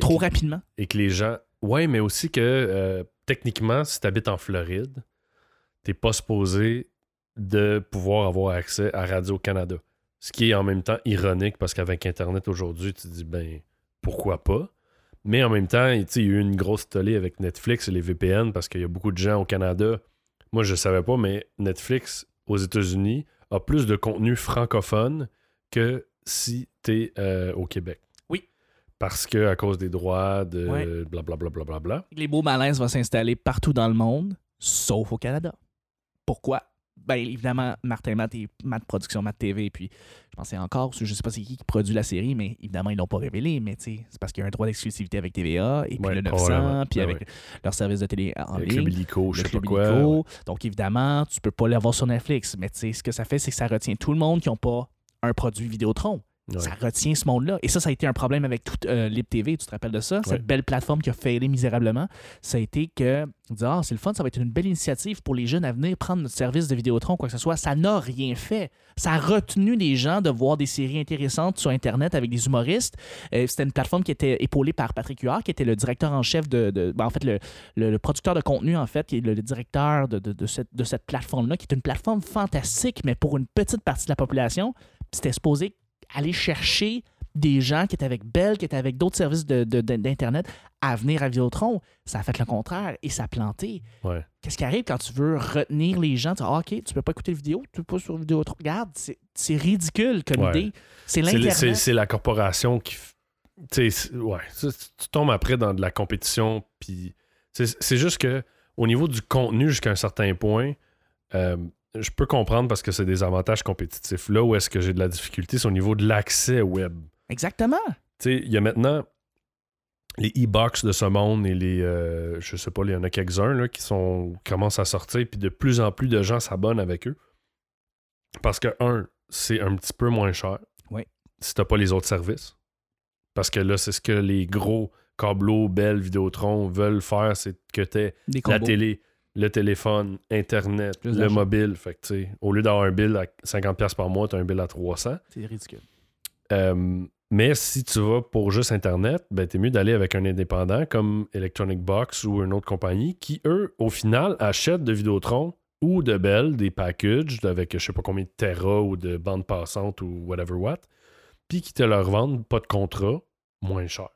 Trop que- rapidement. et que les gens. Ouais, mais aussi que euh, techniquement, si tu habites en Floride, t'es pas supposé de pouvoir avoir accès à Radio-Canada. Ce qui est en même temps ironique parce qu'avec Internet aujourd'hui, tu te dis, ben, pourquoi pas? Mais en même temps, il y a eu une grosse tollée avec Netflix et les VPN parce qu'il y a beaucoup de gens au Canada. Moi, je ne savais pas, mais Netflix aux États-Unis a plus de contenu francophone que si tu es au Québec. Oui. Parce que à cause des droits, de Ouais. blablabla. Bla, bla, bla, Les beaux malaises vont s'installer partout dans le monde, sauf au Canada. Pourquoi? Ben, évidemment, Martin Matt et Matt Production, Matt TV, puis je pensais encore, je sais pas c'est qui qui produit la série, mais évidemment, ils l'ont pas révélé, mais tu sais, c'est parce qu'il y a un droit d'exclusivité avec TVA, et puis Ouais, le probablement. 900, puis avec ouais. leur service de télé en Avec ligne. le Billico, je le sais pas Club quoi. Illico. ouais. Donc, évidemment, tu peux pas l'avoir sur Netflix. Mais tu sais, ce que ça fait, c'est que ça retient tout le monde qui n'a pas un produit Vidéotron. Ouais. Ça retient ce monde-là. Et ça, ça a été un problème avec toute euh, LibTV. Tu te rappelles de ça? Ouais. Cette belle plateforme qui a failli misérablement. Ça a été que, ah, c'est le fun, ça va être une belle initiative pour les jeunes à venir prendre notre service de Vidéotron, quoi que ce soit. Ça n'a rien fait. Ça a retenu les gens de voir des séries intéressantes sur Internet avec des humoristes. Euh, C'était une plateforme qui était épaulée par Patrick Huard, qui était le directeur en chef de. de- ben, en fait, le, le- le producteur de contenu, en fait, qui est le, le directeur de, de- de cette, de cette plateforme-là, qui est une plateforme fantastique, mais pour une petite partie de la population. C'était supposé aller chercher des gens qui étaient avec Bell, qui étaient avec d'autres services de- de- de- d'Internet, à venir à Vidéotron. Ça a fait le contraire et ça a planté. Ouais. Qu'est-ce qui arrive quand tu veux retenir les gens? Tu dis, ah, OK, tu peux pas écouter la vidéo, tu peux pas sur Vidéotron. Regarde, c'est ridicule comme Ouais. idée. C'est l'Internet. c'est la corporation qui. ouais. tu tombes après dans de la compétition. Puis. C'est c'est juste que, au niveau du contenu, jusqu'à un certain point, euh, je peux comprendre parce que c'est des avantages compétitifs. Là où est-ce que j'ai de la difficulté, c'est au niveau de l'accès web. Exactement. Tu sais, il y a maintenant les e-box de ce monde et les. euh, je sais pas, il y en a quelques-uns là, qui sont commencent à sortir, puis de plus en plus de gens s'abonnent avec eux. Parce que, un, c'est un petit peu moins cher. Oui. Si t'as pas les autres services. Parce que là, c'est ce que les gros câbleaux, Bell, Vidéotron veulent faire, c'est que t'aies la télé, le téléphone, Internet, Plus le mobile. Fait que, tu sais, au lieu d'avoir un bill à 50$ par mois, t'as un bill à 300$. C'est ridicule. Euh, mais si tu vas pour juste Internet, ben, t'es mieux d'aller avec un indépendant comme Electronic Box ou une autre compagnie qui, eux, au final, achètent de Vidéotron ou de Bell des packages avec je sais pas combien de Tera ou de bande passante ou whatever what, puis qui te leur vendent pas de contrat moins cher.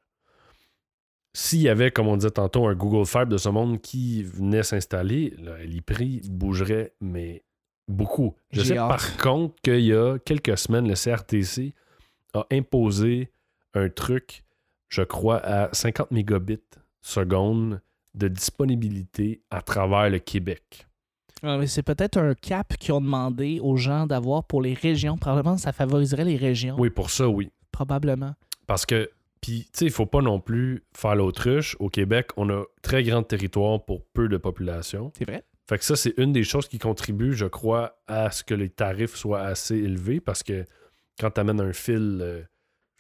S'il y avait, comme on disait tantôt, un Google Fiber de ce monde qui venait s'installer, les prix bougeraient, mais beaucoup. Je sais hâte. par contre qu'il y a quelques semaines, le CRTC a imposé un truc, je crois, à 50 mégabits seconde de disponibilité à travers le Québec. C'est peut-être un cap qu'ils ont demandé aux gens d'avoir pour les régions. Probablement, ça favoriserait les régions. Oui, pour ça, oui. Probablement. Parce que, puis, tu sais, il faut pas non plus faire l'autruche. Au Québec, on a très grand territoire pour peu de population. C'est vrai. Fait que ça, c'est une des choses qui contribue, je crois, à ce que les tarifs soient assez élevés parce que quand tu amènes un fil euh,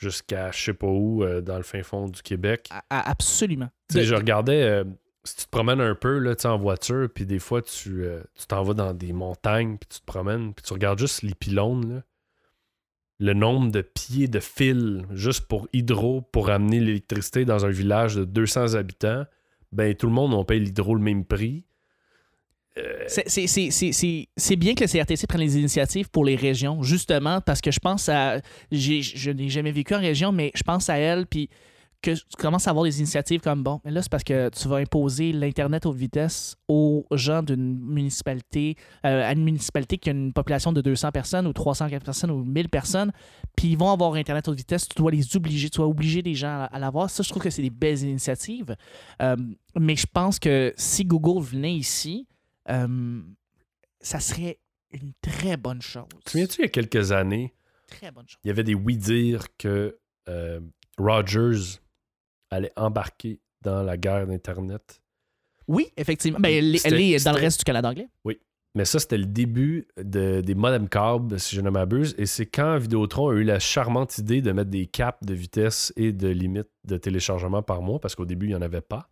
jusqu'à je sais pas où, euh, dans le fin fond du Québec, absolument. Tu sais, je regardais, euh, si tu te promènes un peu là, en voiture, puis des fois, tu euh, tu t'en vas dans des montagnes, puis tu te promènes, puis tu regardes juste les pylônes, là. Le nombre de pieds de fil juste pour hydro, pour amener l'électricité dans un village de 200 habitants, ben tout le monde, on paye l'hydro le même prix. Euh, C'est- bien que le CRTC prenne les initiatives pour les régions, justement, parce que je pense à. Je n'ai jamais vécu en région, mais je pense à elle, puis que tu commences à avoir des initiatives comme bon, mais là, c'est parce que tu vas imposer l'Internet haute vitesse aux gens d'une municipalité, euh, à une municipalité qui a une population de 200 personnes ou 300 personnes ou 1000 personnes, puis ils vont avoir Internet haute vitesse, tu dois les obliger, tu dois obliger les gens à, à l'avoir. Ça, je trouve que c'est des belles initiatives. Euh, mais je pense que si Google venait ici, euh, ça serait une très bonne chose. tu te souviens-tu, il y a quelques années, Très bonne chose. il y avait des oui-dire que Rogers allait embarquer dans la guerre d'Internet. Oui, effectivement. Ben, elle, est- C'était- elle est dans le reste du Canada anglais. Mais ça, c'était le début de- des modem câbles, si je ne m'abuse. Et c'est quand Vidéotron a eu la charmante idée de mettre des caps de vitesse et de limite de téléchargement par mois, parce qu'au début, il n'y en avait pas.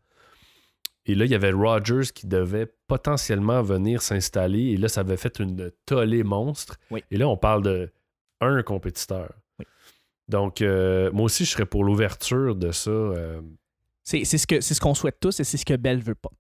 Et là, il y avait Rogers qui devait potentiellement venir s'installer. Et là, ça avait fait une tollée monstre. Oui. Et là, on parle de un compétiteur. Donc, euh, moi aussi, je serais pour l'ouverture de ça. euh, C'est ce que c'est ce qu'on souhaite tous et c'est ce que Bell veut pas.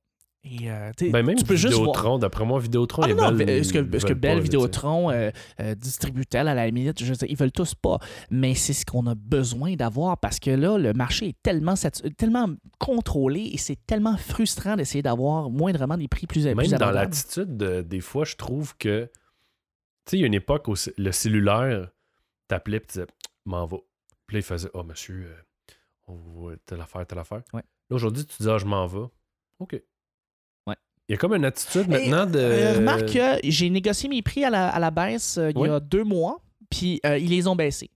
Et, euh, Ben, même tu peux. Vidéotron, d'après moi, Vidéotron Ah et non, Bell, est-ce que, ils est-ce que Bell, pas. Vidéotron euh, euh, distribue-t-elle à la limite? Je sais, ils veulent tous pas. Mais c'est ce qu'on a besoin d'avoir parce que là, le marché est tellement, tellement contrôlé et c'est tellement frustrant d'essayer d'avoir moindrement des prix plus, Même plus dans l'attitude, de- des fois, je trouve que. Tu sais, il y a une époque où le cellulaire t'appelait et disait M'en va. Puis là, il faisait Oh, monsieur, euh, on voit telle affaire, telle affaire. Ouais. Là, aujourd'hui, tu dis Ah, je m'en vais. OK. Ouais. Il y a comme une attitude Et, maintenant de. euh, remarque que j'ai négocié mes prix à la, à la baisse euh, il y a deux mois, puis euh, ils les ont baissés.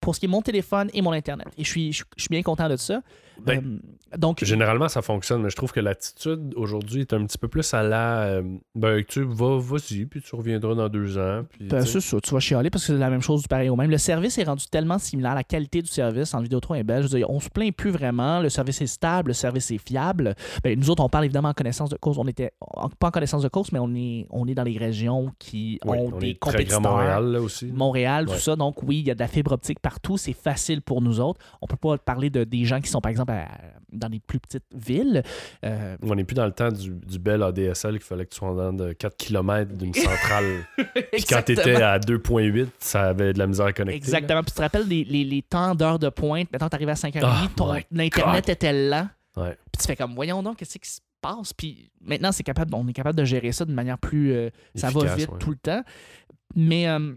Pour ce qui est mon téléphone et mon Internet. Et je suis, je, je suis bien content de ça. Ben, Euh, donc, Généralement, ça fonctionne, mais je trouve que l'attitude aujourd'hui est un petit peu plus à la. euh, ben, tu vas, vas-y, puis tu reviendras dans deux ans. Puis, Ben, c'est ça, tu vas chialer parce que c'est la même chose du pareil au même. Le service est rendu tellement similaire, la qualité du service en Vidéotron est belle. Je veux dire, on se plaint plus vraiment, le service est stable, le service est fiable. Ben, nous autres, on parle évidemment en connaissance de cause. On était en- pas en connaissance de cause, mais on est, on est dans les régions qui Oui, ont on des est très grand compétiteurs. Montréal, là aussi. Montréal, tout ça. Donc, oui, il y a de la fibre optique partout. C'est facile pour nous autres. On peut pas parler de des gens qui sont, par exemple, à- dans des plus petites villes. Euh, On n'est plus dans le temps du, du bel ADSL qu'il fallait que tu sois dans de 4 km d'une centrale. Puis quand tu étais à 2.8, ça avait de la misère à connecter. Exactement. Puis tu te rappelles les, les, les temps d'heure de pointe? Maintenant, tu arrives à 5h30, Oh ton my Internet était lent. Ouais. Puis tu fais comme, voyons donc, qu'est-ce qui se passe? Puis maintenant, c'est capable, on est capable de gérer ça de manière plus. euh, ça va vite ouais. tout le temps. Mais euh,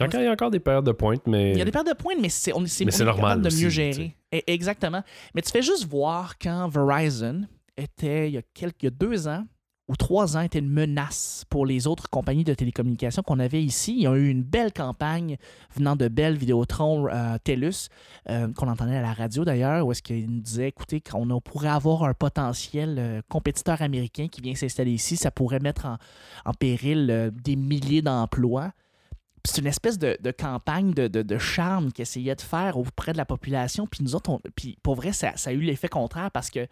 Encore, il y a encore des périodes de pointe, mais. il y a des paires de points, mais c'est, on, est- Mais on c'est est normal capable de mieux gérer. E- Exactement. Mais tu fais juste voir quand Verizon était, il y a, quelques, il y a deux ans ou trois ans, était une menace pour les autres compagnies de télécommunications qu'on avait ici. Il y a eu une belle campagne venant de Bell, Vidéotron, euh, TELUS, euh, qu'on entendait à la radio d'ailleurs, où est-ce qu'il nous disait, écoutez, qu'on pourrait avoir un potentiel euh, compétiteur américain qui vient s'installer ici, ça pourrait mettre en, en péril euh, des milliers d'emplois. C'est une espèce de, campagne de, charme qu'il essayait de faire auprès de la population. Puis nous autres, puis pour vrai, ça, a eu l'effet contraire parce que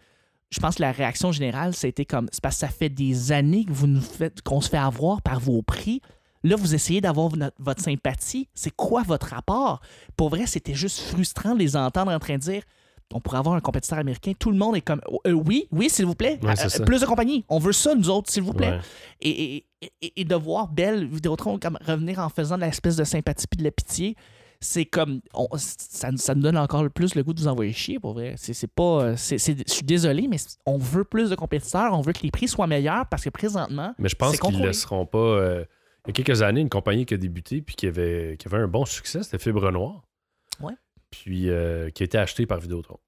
je pense que la réaction générale, c'était comme c'est parce que ça fait des années que vous nous qu'on se fait avoir par vos prix. Là, vous essayez d'avoir votre sympathie. C'est quoi votre rapport? Pour vrai, c'était juste frustrant de les entendre en train de dire on pourrait avoir un compétiteur américain. Tout le monde est comme Euh, oui, oui, s'il vous plaît. Ouais, Euh, plus de compagnies. On veut ça, nous autres, s'il vous plaît Ouais. et, et, et- et de voir Belle Vidéotron comme revenir en faisant de l'espèce de sympathie puis de la pitié, c'est comme on- ça, ça nous donne encore le plus le goût de vous envoyer chier pour vrai. C'est pas euh, je suis désolé mais on veut plus de compétiteurs, on veut que les prix soient meilleurs parce que présentement Mais je pense qu'ils ne laisseront pas. euh, il y a quelques années, une compagnie qui a débuté puis qui avait, qui avait un bon succès, c'était Fibre Noire. Puis euh, qui a été acheté par Vidéotron.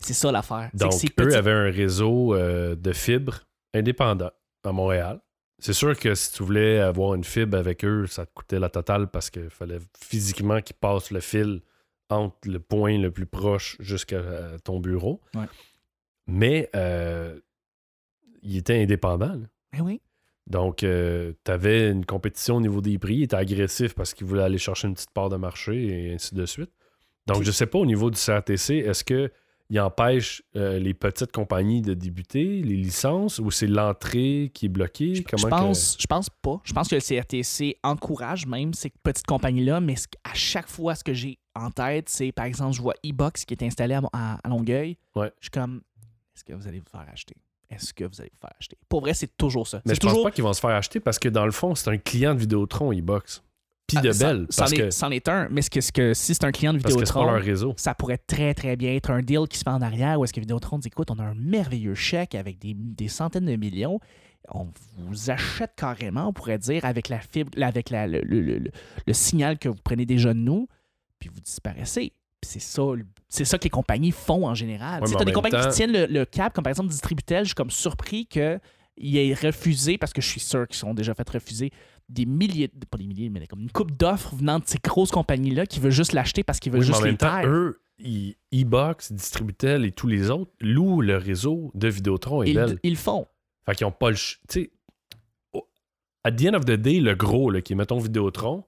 c'est ça l'affaire. Que Donc, eux avaient un réseau euh, de fibres indépendant à Montréal. C'est sûr que si tu voulais avoir une fibre avec eux, ça te coûtait la totale parce qu'il fallait physiquement qu'ils passent le fil entre le point le plus proche jusqu'à euh, ton bureau. Ouais. Mais euh, il était indépendant. là. Eh oui. Donc, tu avais une compétition au niveau des prix. Il était agressif parce qu'il voulait aller chercher une petite part de marché et ainsi de suite. Donc, je sais pas au niveau du CRTC, est-ce que il empêche euh, les petites compagnies de débuter, les licences, ou c'est l'entrée qui est bloquée? Je, Comment je que- pense, je pense pas. Je pense que le CRTC encourage même ces petites compagnies-là, mais à chaque fois, ce que j'ai en tête, c'est par exemple, je vois e-box qui est installé à, à- à Longueuil. Ouais. Je suis comme, est-ce que vous allez vous faire acheter? Est-ce que vous allez vous faire acheter? Pour vrai, c'est toujours ça. Mais je pense toujours, pas qu'ils vont se faire acheter parce que dans le fond, c'est un client de Vidéotron, e-box. Puis de Ah, ça- Bell. C'en est, que, est un, mais ce que, ce que, si c'est un client de Vidéotron, leur réseau. ça pourrait très très bien être un deal qui se fait en arrière où est-ce que Vidéotron dit écoute, on a un merveilleux chèque avec des, des centaines de millions. On vous achète carrément, on pourrait dire, avec la fibre, avec la- le, le- le- le signal que vous prenez déjà de nous, puis vous disparaissez. C'est ça, c'est ça que les compagnies font en général. Ouais, Tu en des compagnies temps- qui tiennent le, le cap, comme par exemple Distributel, je suis comme surpris qu'il ait refusé, parce que je suis sûr qu'ils sont déjà fait refuser des milliers, pas des milliers, mais comme une coupe d'offres venant de ces grosses compagnies-là qui veulent juste l'acheter parce qu'ils veulent Oui, mais juste en les même temps, taire. eux, e-box, Distributel et tous les autres louent le réseau de Vidéotron et Ils, Bell. ils le font. Fait qu'ils n'ont pas le. Tu sais, at the end of the day, le gros, là, qui est, mettons, Vidéotron,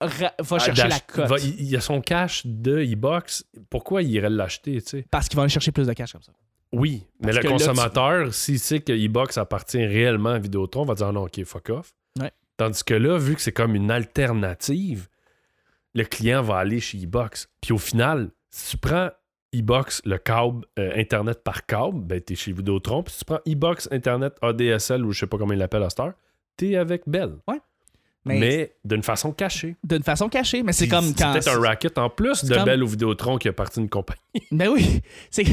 Ra- va chercher la cote. va- il, il a son cash de e-box. Pourquoi il irait l'acheter, tu sais? Parce qu'ils vont aller chercher plus de cash comme ça. Oui, mais le tu- consommateur, s'il sait que e-box appartient réellement à Vidéotron, va dire Ah non, ok, fuck off. Ouais. Tandis que là, vu que c'est comme une alternative, le client va aller chez e-box. Puis au final, si tu prends e-box, le câble euh, Internet par câble, ben, t'es chez Vidéotron. Puis si tu prends e-box Internet ADSL ou je sais pas comment ils l'appellent à cette heure, t'es avec Bell. Mais, Mais, d'une façon cachée. d'une façon cachée. Mais c'est comme quand. peut-être un racket en plus c'est de comme- Bell ou Vidéotron qui a parti d'une compagnie. Ben oui. C'est,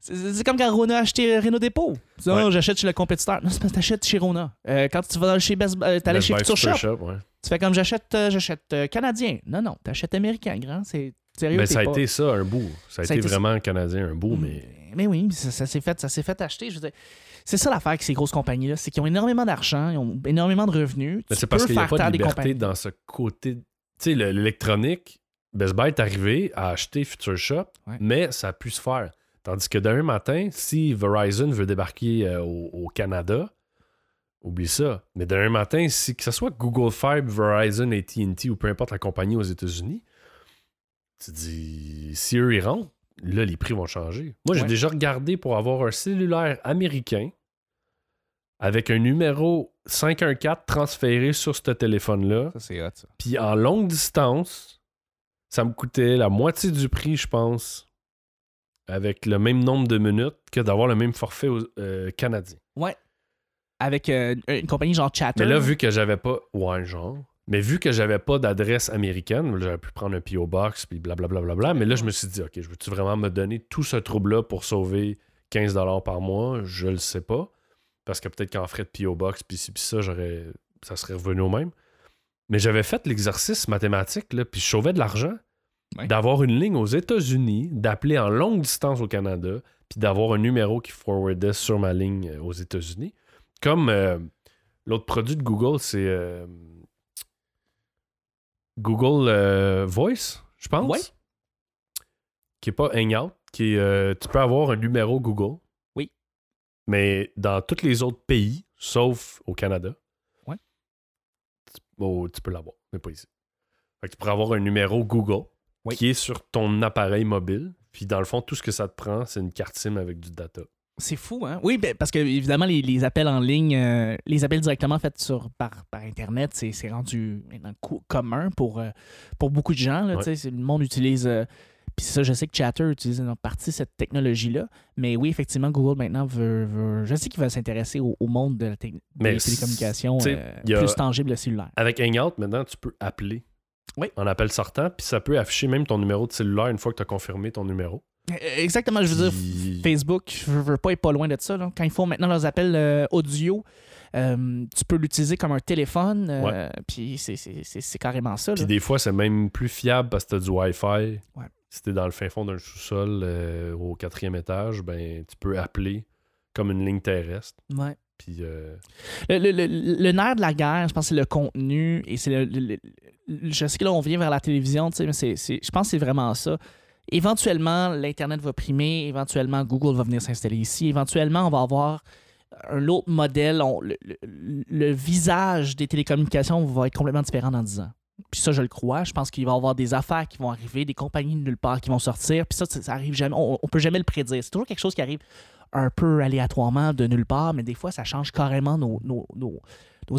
c'est, c'est comme quand Rona a acheté Renault Dépôt. Tu Ouais. Ah, j'achète chez le compétiteur. Non, c'est parce que t'achètes chez Rona. Euh, quand tu vas chez Best euh, t'allais chez Buy Future Shop. Ouais. Tu fais comme j'achète euh, j'achète euh, canadien. Non, non, t'achètes américain, grand. C'est sérieux. Ben, t'es ça a pas- été ça, un bout. Ça a, Ça été, été vraiment canadien, un bout, mais. Mais oui, ça, ça s'est fait, ça s'est fait acheter. Je veux dire, c'est ça l'affaire avec ces grosses compagnies-là, c'est qu'ils ont énormément d'argent, ils ont énormément de revenus. Mais c'est parce qu'il n'y a pas de liberté dans ce côté. Tu sais, le- l'électronique, Best Buy est arrivé à acheter Future Shop, Ouais. mais ça a pu se faire. Tandis que demain matin, si Verizon veut débarquer euh, au, au Canada, oublie ça. Mais demain matin, si que ce soit Google Fiber, Verizon, AT&T ou peu importe la compagnie aux États-Unis, tu dis, si eux ils rentrent, là, les prix vont changer. Moi, j'ai Ouais. déjà regardé pour avoir un cellulaire américain avec un numéro 514 transféré sur ce téléphone-là. Ça, c'est hot, ça. Puis en longue distance, ça me coûtait la moitié du prix, je pense, avec le même nombre de minutes que d'avoir le même forfait euh, canadien. Ouais. Avec euh, une compagnie genre Chatter. Mais là, vu que j'avais pas. Ouais, genre. Mais vu que j'avais pas d'adresse américaine, j'aurais pu prendre un P.O. Box, puis blablabla. Bla, bla, bla, mais là, je me suis dit, OK, je veux-tu vraiment me donner tout ce trouble-là pour sauver 15 par mois? Je le sais pas. Parce que peut-être qu'en frais de P.O. Box, puis ci, puis ça, j'aurais. Ça serait revenu au même. Mais j'avais fait l'exercice mathématique, là, puis je sauvais de l'argent. Ouais. D'avoir une ligne aux États-Unis, d'appeler en longue distance au Canada, puis d'avoir un numéro qui forwardait sur ma ligne euh, aux États-Unis. Comme euh, l'autre produit de Google, c'est euh, Google euh, Voice, je pense. Ouais. Qui est pas Hangout, qui est, euh, tu peux avoir un numéro Google. Oui. Mais dans tous les autres pays, sauf au Canada, Ouais. tu, oh, tu peux l'avoir, mais pas ici. Fait que tu pourrais avoir un numéro Google Oui. qui est sur ton appareil mobile. Puis dans le fond, tout ce que ça te prend, c'est une carte SIM avec du data. C'est fou, hein? Oui, ben, parce que évidemment, les, les appels en ligne, euh, les appels directement faits sur, par, par Internet, c'est rendu maintenant commun pour, euh, pour beaucoup de gens. Là, Ouais. Le monde utilise. euh, puis ça, je sais que Chatter utilise en partie cette technologie-là. Mais oui, effectivement, Google maintenant veut. veut- je sais qu'il va s'intéresser au, au monde de la des télécommunications a- plus tangible, le cellulaire. Avec Hangout, maintenant, tu peux appeler Oui. en appel sortant, puis ça peut afficher même ton numéro de cellulaire une fois que tu as confirmé ton numéro. Euh, Exactement, je veux dire, Facebook, je veux pas être pas loin de ça. là. Quand ils font maintenant leurs appels euh, audio, euh, tu peux l'utiliser comme un téléphone. euh, Puis c'est- carrément ça. Puis des fois, c'est même plus fiable parce que tu as du Wi-Fi. Ouais. Si tu es dans le fin fond d'un sous-sol au quatrième étage, ben tu peux appeler comme une ligne terrestre. Ouais. Puis Le, le- le- le nerf de la guerre, je pense, c'est le contenu. Et c'est le, Je sais que là, on vient vers la télévision, tu sais, mais c'est, c'est- je pense que c'est vraiment ça. Éventuellement, l'Internet va primer. Éventuellement, Google va venir s'installer ici. Éventuellement, on va avoir un autre modèle. Le, visage des télécommunications va être complètement différent dans 10 ans. Puis ça, je le crois. Je pense qu'il va y avoir des affaires qui vont arriver, des compagnies de nulle part qui vont sortir. Puis ça, ça, arrive jamais. On, on peut jamais le prédire. C'est toujours quelque chose qui arrive un peu aléatoirement de nulle part, mais des fois, ça change carrément nos,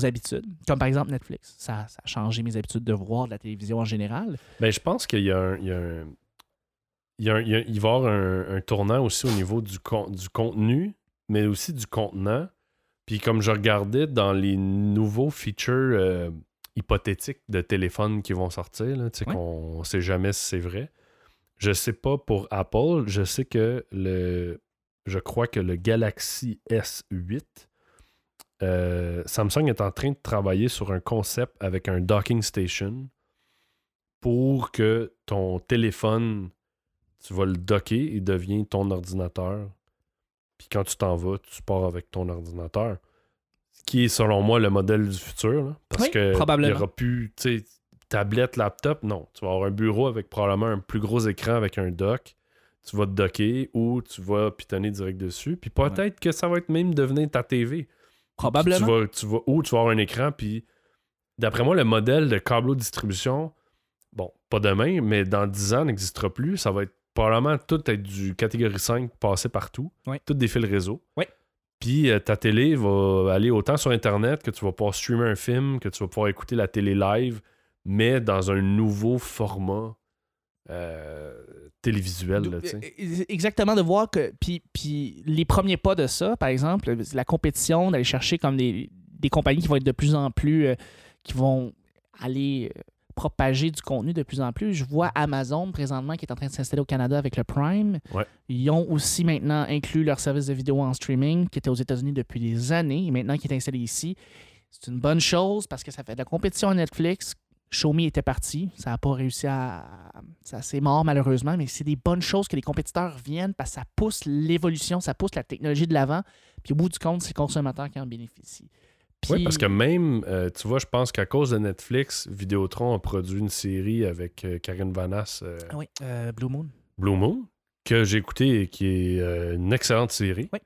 habitudes. Comme par exemple Netflix. Ça, a changé mes habitudes de voir de la télévision en général. ben, je pense qu'il y a un- il, y a un- il y a- il va y avoir un, un tournant aussi au niveau du, con- du contenu, mais aussi du contenant. Puis comme je regardais dans les nouveaux features euh, hypothétiques de téléphone qui vont sortir, là, qu'on ne sait jamais si c'est vrai. Je sais pas pour Apple, je sais que le. Je crois que le Galaxy S8, euh, Samsung est en train de travailler sur un concept avec un docking station pour que ton téléphone, tu vas le docker, il devient ton ordinateur. Puis quand tu t'en vas, tu pars avec ton ordinateur. Ce qui est, selon moi, le modèle du futur. là. parce Oui, que il n'y aura plus, tablette, laptop, non. Tu vas avoir un bureau avec probablement un plus gros écran avec un dock. Tu vas te docker ou tu vas pitonner direct dessus. Puis peut-être que ça va être même devenir ta TV. Probablement. Tu vas, tu vas, ou tu vas avoir un écran, puis d'après moi, le modèle de câble distribution, bon, pas demain, mais dans 10 ans, n'existera plus. Ça va être probablement tout être du catégorie 5 passé partout. Oui. Tout des fils réseau. Oui. Puis euh, ta télé va aller autant sur Internet que tu vas pouvoir streamer un film, que tu vas pouvoir écouter la télé live, mais dans un nouveau format euh, télévisuel. Là. Euh, Exactement, de voir que. Puis, puis les premiers pas de ça, par exemple, la compétition, d'aller chercher comme des, des compagnies qui vont être de plus en plus. euh, qui vont aller propager du contenu de plus en plus. Je vois Amazon présentement qui est en train de s'installer au Canada avec le Prime. Ouais. Ils ont aussi maintenant inclus leur service de vidéo en streaming qui était aux États-Unis depuis des années et maintenant qui est installé ici. C'est une bonne chose parce que ça fait de la compétition à Netflix. Xiaomi était parti. Ça n'a pas réussi à. Ça c'est mort malheureusement, mais c'est des bonnes choses que les compétiteurs viennent parce que ça pousse l'évolution, ça pousse la technologie de l'avant. Puis au bout du compte, c'est le consommateur qui en bénéficie. Oui, parce que même, euh, tu vois, je pense qu'à cause de Netflix, Vidéotron a produit une série avec euh, Karine Vanasse, euh, Ah oui, euh, Blue Moon. Blue Moon, que j'ai écouté et qui est une excellente série. Oui.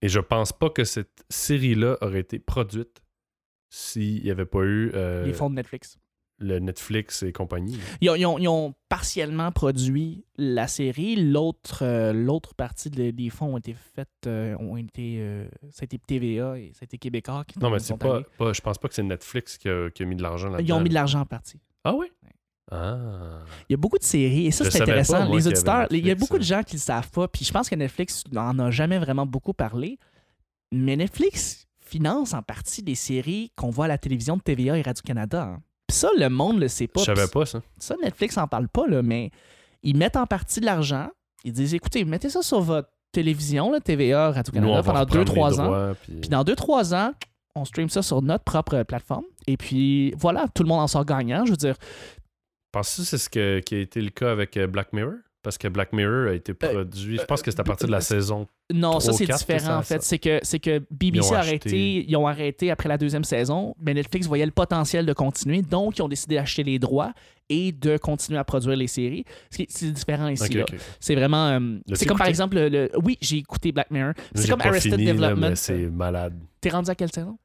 Et je pense pas que cette série-là aurait été produite s'il n'y avait pas eu les fonds de Netflix. Le Netflix et compagnie. Ils ont, ils ont- ils ont partiellement produit la série. L'autre euh, l'autre partie de- des fonds ont été faites, euh, ont été, euh, ça a été TVA et ça a été Québécois. Qui Non, mais c'est pas, Je pense pas que c'est Netflix qui a, qui a mis de l'argent là-dedans. Ils ont mis de l'argent en partie. Ah oui? Ouais. Ah. Il y a beaucoup de séries et ça, c'est pas, intéressant. moi, les y auditeurs, il y a beaucoup de euh. gens qui ne le savent pas. Puis je pense que Netflix n'en a jamais vraiment beaucoup parlé. Mais Netflix finance en partie des séries qu'on voit à la télévision de TVA et Radio-Canada. hein. Puis ça, le monde le sait pas. Je savais pas ça. Ça, Netflix en parle pas, là, mais ils mettent en partie de l'argent. Ils disent écoutez, mettez ça sur votre télévision, là, TVA, Radio-Canada, pendant reprendre 2-3 les ans. droits, puis- Puis dans 2-3 ans, on stream ça sur notre propre plateforme. Et puis voilà, tout le monde en sort gagnant. Je veux dire, Penses-tu que c'est ce que- qui a été le cas avec euh, Black Mirror? Parce que Black Mirror a été produit, je pense que c'est à partir de la saison. non, ça c'est différent ça, en fait. C'est que, c'est que BBC Ils ont a arrêté, ils ont arrêté après la deuxième saison, mais Netflix voyait le potentiel de continuer, donc ils ont décidé d'acheter les droits et de continuer à produire les séries. Ce qui est- C'est différent ici. Ok, là. ok. C'est vraiment. euh, c'est comme par exemple. Le, le- oui, j'ai écouté Black Mirror. C'est comme pas Arrested fini, là, Development. mais c'est malade. T'es rendu à quelle saison?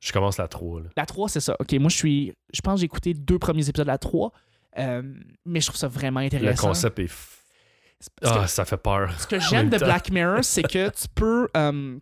Je commence la 3. Là. La 3, c'est ça. Ok, moi je suis. Je pense que j'ai écouté deux premiers épisodes de la 3. euh, mais je trouve ça vraiment Le intéressant. concept est. f- Que- Ah, ça fait peur. Ce que j'aime de. Black Mirror, c'est que tu peux. euh,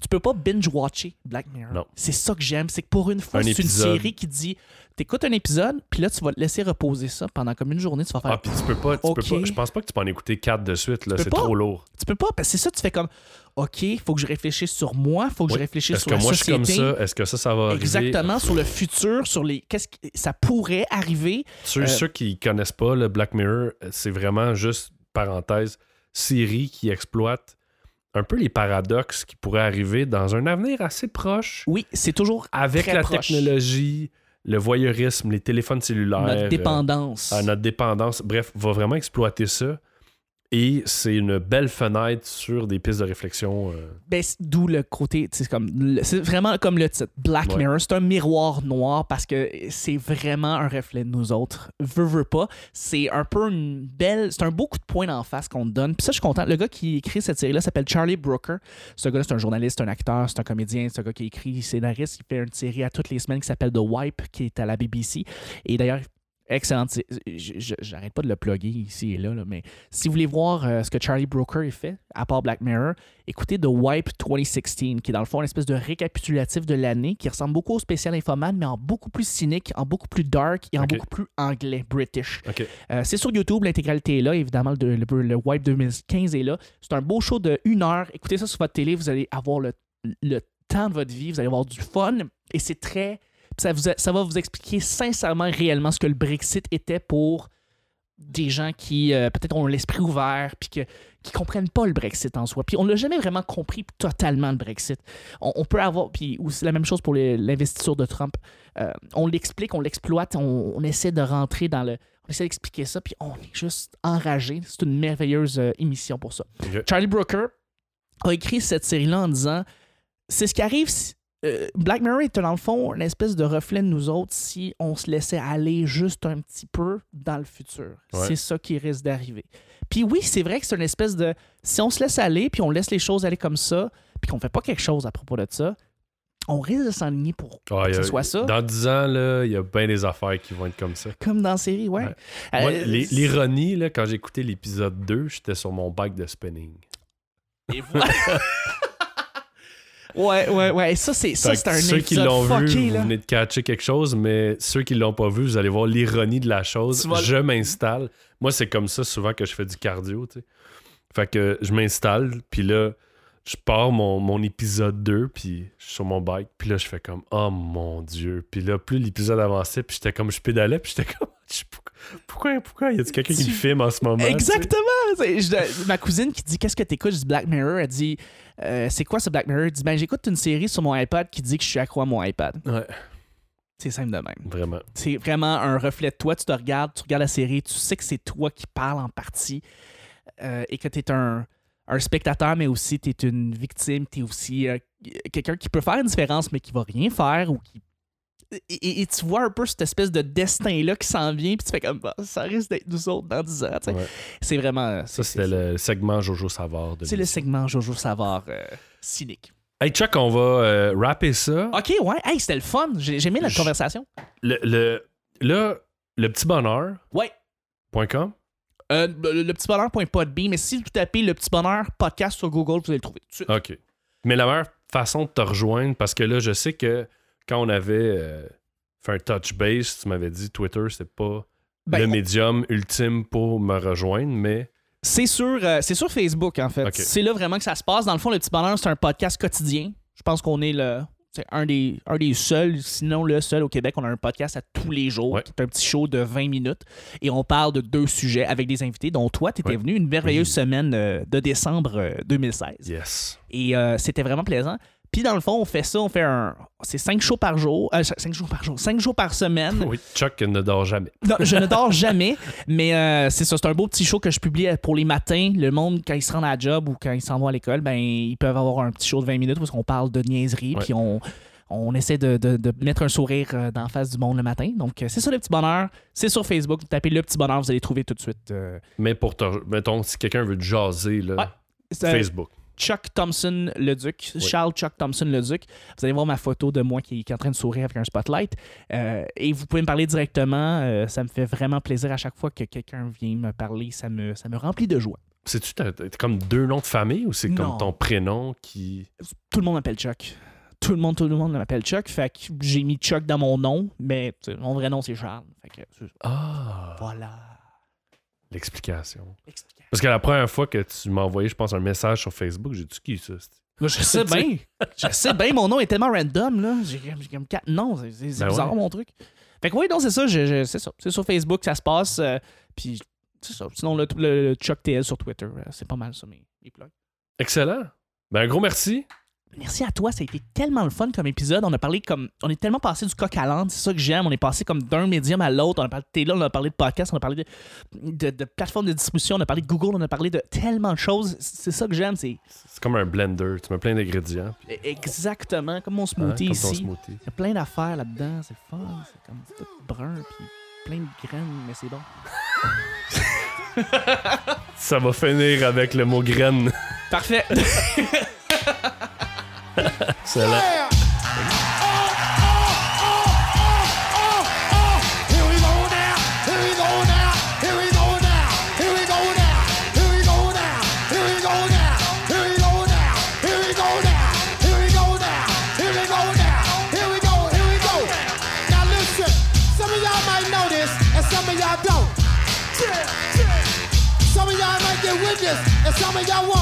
tu peux pas binge-watcher Black Mirror. Non. C'est ça que j'aime. C'est que pour une fois, Un c'est une série qui dit t'écoutes un épisode, puis là, tu vas te laisser reposer ça pendant comme une journée. Tu vas faire. Ah, puis tu peux pas. Tu Ok. peux pas je pense pas que tu peux en écouter 4 de suite. là C'est trop lourd. Tu peux pas, parce que c'est ça, tu fais comme OK, il faut que je réfléchisse sur moi, il faut que Oui. je réfléchisse Est-ce sur que la moi je suis société. comme ça? Est-ce que ça, ça va arriver? Exactement, sur le futur, sur les. Qu'est-ce que ça pourrait arriver. Ceux, Euh, ceux qui connaissent pas le Black Mirror, c'est vraiment juste, parenthèse, série qui exploite un peu les paradoxes qui pourraient arriver dans un avenir assez proche Oui, c'est toujours avec très la proche. technologie, le voyeurisme, les téléphones cellulaires. notre euh, dépendance. à notre dépendance. Bref, va vraiment exploiter ça. Et c'est une belle fenêtre sur des pistes de réflexion. euh, Ben, d'où le côté, c'est comme, le- c'est vraiment comme le titre, Black Ouais. Mirror, c'est un miroir noir parce que c'est vraiment un reflet de nous autres. Veux, veux pas, c'est un peu une belle, c'est un beau coup de poing en face qu'on te donne. Puis ça, je suis content. Le gars qui écrit cette série-là s'appelle Charlie Brooker. Ce gars-là, c'est un journaliste, un acteur, c'est un comédien, c'est un gars qui écrit, scénariste. Il fait une série à toutes les semaines qui s'appelle The Wipe, qui est à la BBC. Et d'ailleurs, excellente. J'arrête pas de le plugger ici et là, là, mais si vous voulez voir euh, ce que Charlie Brooker a fait, à part Black Mirror, écoutez The Wipe 2016, qui est dans le fond une espèce de récapitulatif de l'année, qui ressemble beaucoup au spécial Infoman, mais en beaucoup plus cynique, en beaucoup plus dark et en beaucoup plus anglais, British. Euh, c'est sur YouTube, l'intégralité est là, évidemment, le, le- le Wipe 2015 est là. C'est un beau show de une heure. Écoutez ça sur votre télé, vous allez avoir le, le temps de votre vie, vous allez avoir du fun, et c'est très... Ça, vous a- ça va vous expliquer sincèrement, réellement ce que le Brexit était pour des gens qui euh, peut-être ont l'esprit ouvert puis que, qui comprennent pas le Brexit en soi. Puis on l'a jamais vraiment compris totalement le Brexit. On, on peut avoir puis aussi la même chose pour l'investiture de Trump. Euh, on l'explique, on l'exploite, on, on essaie de rentrer dans le, on essaie d'expliquer ça puis on est juste enragé. C'est une merveilleuse euh, émission pour ça. Charlie Brooker a écrit cette série-là en disant c'est ce qui arrive si- euh, Black Mirror est dans le fond une espèce de reflet de nous autres si on se laissait aller juste un petit peu dans le futur. Ouais. C'est ça qui risque d'arriver. Puis oui, c'est vrai que c'est une espèce de si on se laisse aller puis on laisse les choses aller comme ça puis qu'on fait pas quelque chose à propos de ça, on risque de s'enligner pour Ah, que ce a- soit ça. Dans 10 ans, il y a bien des affaires qui vont être comme ça. Comme dans la série, ouais. Ouais. Euh, L'ironie, là, quand j'ai écouté l'épisode 2, j'étais sur mon bike de spinning. et voilà. Ouais, ouais, ouais. Ça, c'est ça, c'est un ceux qui l'ont vu, fucké, vous là. venez de catcher quelque chose, mais ceux qui l'ont pas vu, vous allez voir l'ironie de la chose. Vas- Je m'installe. Moi, c'est comme ça souvent que je fais du cardio, tu sais. Fait que je m'installe, puis là, je pars mon, mon épisode 2, puis je suis sur mon bike, puis là, je fais comme, oh mon Dieu. Puis là, plus l'épisode avançait, puis j'étais comme, je pédalais, puis j'étais comme, pourquoi, pourquoi y a quelqu'un qui Tu- me filme en ce moment? Exactement! Je- ma cousine qui dit Qu'est-ce que t'écoutes? Je dis Black Mirror. Elle dit Euh, C'est quoi ce Black Mirror? Elle dit Ben, j'écoute une série sur mon iPad qui dit que je suis accro à mon iPad. Ouais, C'est simple de même. vraiment. C'est vraiment un reflet de toi. Tu te regardes, tu regardes la série, tu sais que c'est toi qui parles en partie euh, et que tu es un, un spectateur, mais aussi tu es une victime. Tu es aussi euh, quelqu'un qui peut faire une différence, mais qui va rien faire ou qui. Et, et- et tu vois un peu cette espèce de destin-là qui s'en vient, puis tu fais comme bah, ça risque d'être nous autres dans 10 ans. Ouais. C'est vraiment. Ça, c'est- c'était le segment Jojo Savard. C'est le segment Jojo Savard euh, cynique. Hey, Chuck, on va euh, rapper ça. Ok, ouais, hey, c'était le fun. J'ai aimé la Je- conversation. Le, le, là, le petit bonheur. Ouais. .com. Euh, le, le petit bonheur.podbe, mais si vous tapez le petit bonheur podcast sur Google, vous allez le trouver tout de suite. OK. Mais la meilleure façon de te rejoindre, parce que là, je sais que quand on avait euh, fait un touch base, tu m'avais dit Twitter, c'est pas Ben, le médium ultime pour me rejoindre, mais C'est sur, euh, c'est sur Facebook, en fait. C'est là vraiment que ça se passe. Dans le fond, le petit bonheur, c'est un podcast quotidien. Je pense qu'on est le. C'est un des, un des seuls, sinon le seul au Québec. On a un podcast à tous les jours, Ouais. qui est un petit show de 20 minutes. Et on parle de deux sujets avec des invités, dont toi, tu étais Ouais. venu une merveilleuse Oui. semaine euh, de décembre euh, 2016. yes. Et euh, c'était vraiment plaisant. Puis dans le fond, on fait ça, on fait un. C'est cinq shows par jour. euh, cinq jours par jour. Cinq jours par semaine. Oui, Chuck ne dort jamais. Non, je ne dors jamais, mais euh, c'est ça, c'est un beau petit show que je publie pour les matins. Le monde, quand ils se rendent à la job ou quand ils s'en vont à l'école, ben ils peuvent avoir un petit show de 20 minutes parce qu'on parle de niaiserie, puis on, on essaie de, de- de mettre un sourire euh, dans la face du monde le matin. Donc, euh, c'est ça le petit bonheur. C'est sur Facebook. Vous tapez le petit bonheur, vous allez trouver tout de suite. euh, Mais pour te. Mettons, si quelqu'un veut te jaser, là, Ouais. euh, Facebook. Chuck Thompson le Duc, Oui. Charles Chuck Thompson le Duc. Vous allez voir ma photo de moi qui, qui est en train de sourire avec un spotlight. Euh, et vous pouvez me parler directement. Euh, ça me fait vraiment plaisir à chaque fois que quelqu'un vient me parler. Ça me, ça me remplit de joie. C'est-tu t'as- t'as comme deux noms de famille ou c'est comme ton prénom qui. Tout le monde m'appelle Chuck. Tout le monde, tout le monde m'appelle Chuck. Fait que j'ai mis Chuck dans mon nom, mais tu mon vrai nom c'est Charles. Fait que c'est- Ah! voilà. L'explication. Explication. Parce que la première fois que tu m'as envoyé, je pense, un message sur Facebook, j'ai dit qui ça? Moi, je sais bien. Je sais bien, mon nom est tellement random, là. J'ai comme quatre noms. C'est- Ben bizarre, ouais. mon truc. Fait que oui, non, c'est ça. je- je- c'est ça. C'est sur Facebook ça se passe. euh, puis c'est ça. Sinon, le, le- le Chuck TL sur Twitter, euh, c'est pas mal ça, mes, mes plugs. Excellent. Ben, un gros merci. Merci à toi, ça a été tellement le fun comme épisode. On a parlé comme. On est tellement passé du coq à l'âne, c'est ça que j'aime. On est passé comme d'un médium à l'autre. On a parlé de télé, on a parlé de podcast, on a parlé de, de, de plateformes de distribution, on a parlé de Google, on a parlé de tellement de choses. C'est ça que j'aime, c'est C'est comme un blender. Tu mets plein d'ingrédients. puis- exactement comme mon hein, smoothie comme ton ici. smoothie. Il y a plein d'affaires là-dedans, c'est fun, c'est comme tout brun, puis plein de graines, mais c'est bon. Ça va finir avec le mot graine. Parfait. so yeah. that. some of y'all might get and some of y'all won't.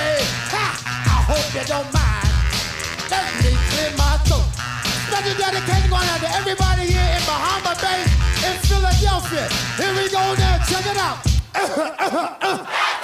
Babe. Ha! I hope you don't mind. Let me clear my throat. Special dedication going out to everybody here in Bahama Bay, in Philadelphia. Here we go now. Check it out.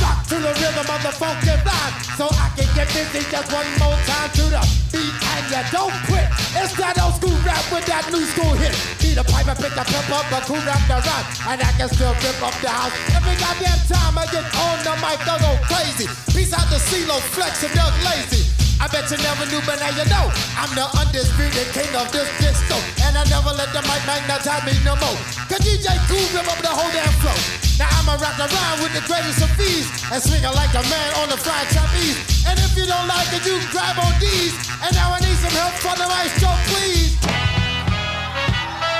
rock to the rhythm of the funky vibe, so I can get busy just one more time to the beat, and you don't quit. It's that old school rap with that new school hit. Need a pipe and pick a pimp up, a cool rap the rap, and I can still rip up the house. Every goddamn time I get on the mic, I go crazy. Peace out to CeeLo, Flex, and Doug Lazy. I bet you never knew, but now you know. I'm the undisputed king of this disco. And I never let the mic magnetize me no more. Cause DJ Cool rip up the whole damn flow. Now I'ma rock around with the greatest of ease. And swing like a man on the fried trapeze. And if you don't like it, you grab on these. And now I need some help from the maestro, please.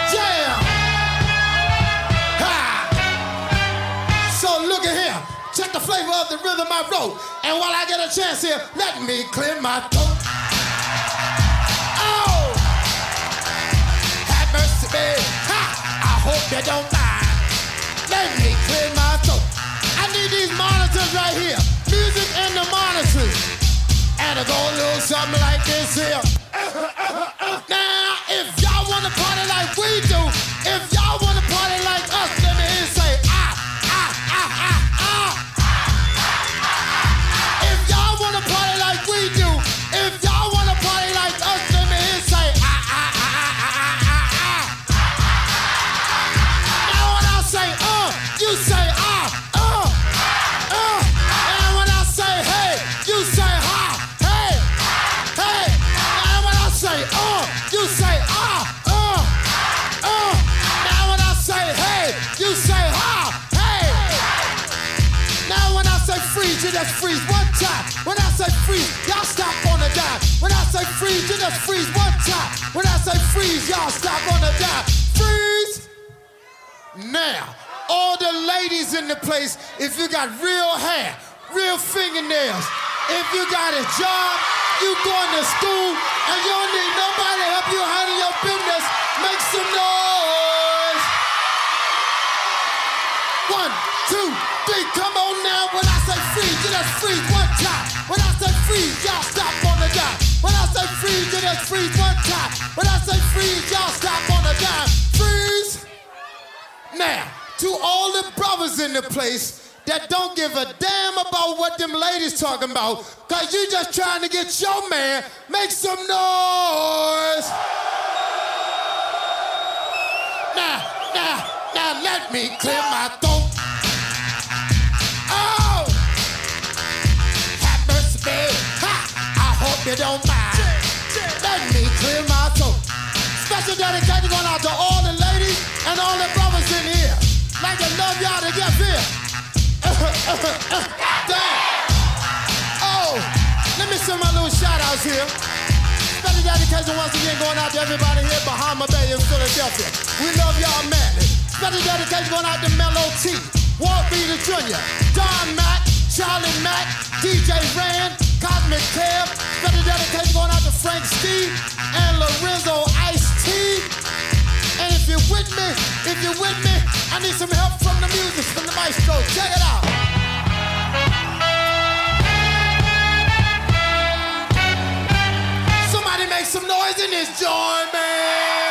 Jam! Ha! Flavor of the rhythm I wrote. And while I get a chance here, let me clear my throat. Oh, have mercy, babe. Ha! I hope you don't mind. Let me clear my throat. I need these monitors right here. Music and the monitors. And it go a little something like this here. Now, if y'all wanna party like we do, if y'all dime. Freeze. Now, all the ladies in the place, if you got real hair, real fingernails, if you got a job, you going to school, and you don't need nobody to help you handle your business, make some noise. One, two, three, come on now. When I say freeze, you just freeze one time. When I say freeze, y'all stop on the dime. When I say freeze, you just freeze one time. When I say freeze, y'all stop on the dime. Freeze. Now, to all the brothers in the place that don't give a damn about what them ladies talking about, cause you just trying to get your man, make some noise. Now, now, now let me clear my throat. Oh! Have mercy. Ha! I hope you don't all the brothers in here. Like to love y'all to get here. Damn. Oh, let me send my little shout outs here. Special dedication once again going out to everybody here, Bahama Bay in Philadelphia. We love y'all madly. Special dedication going out to Mellow T, Walt Beater Jr., Don Mack, Charlie Mack, DJ Rand, Cosmic Kev. Special dedication going out to Frank Steve and Lorenzo Ice. And if you're with me, if you're with me, I need some help from the music, from the maestro. Check it out. Somebody make some noise in this joint, man.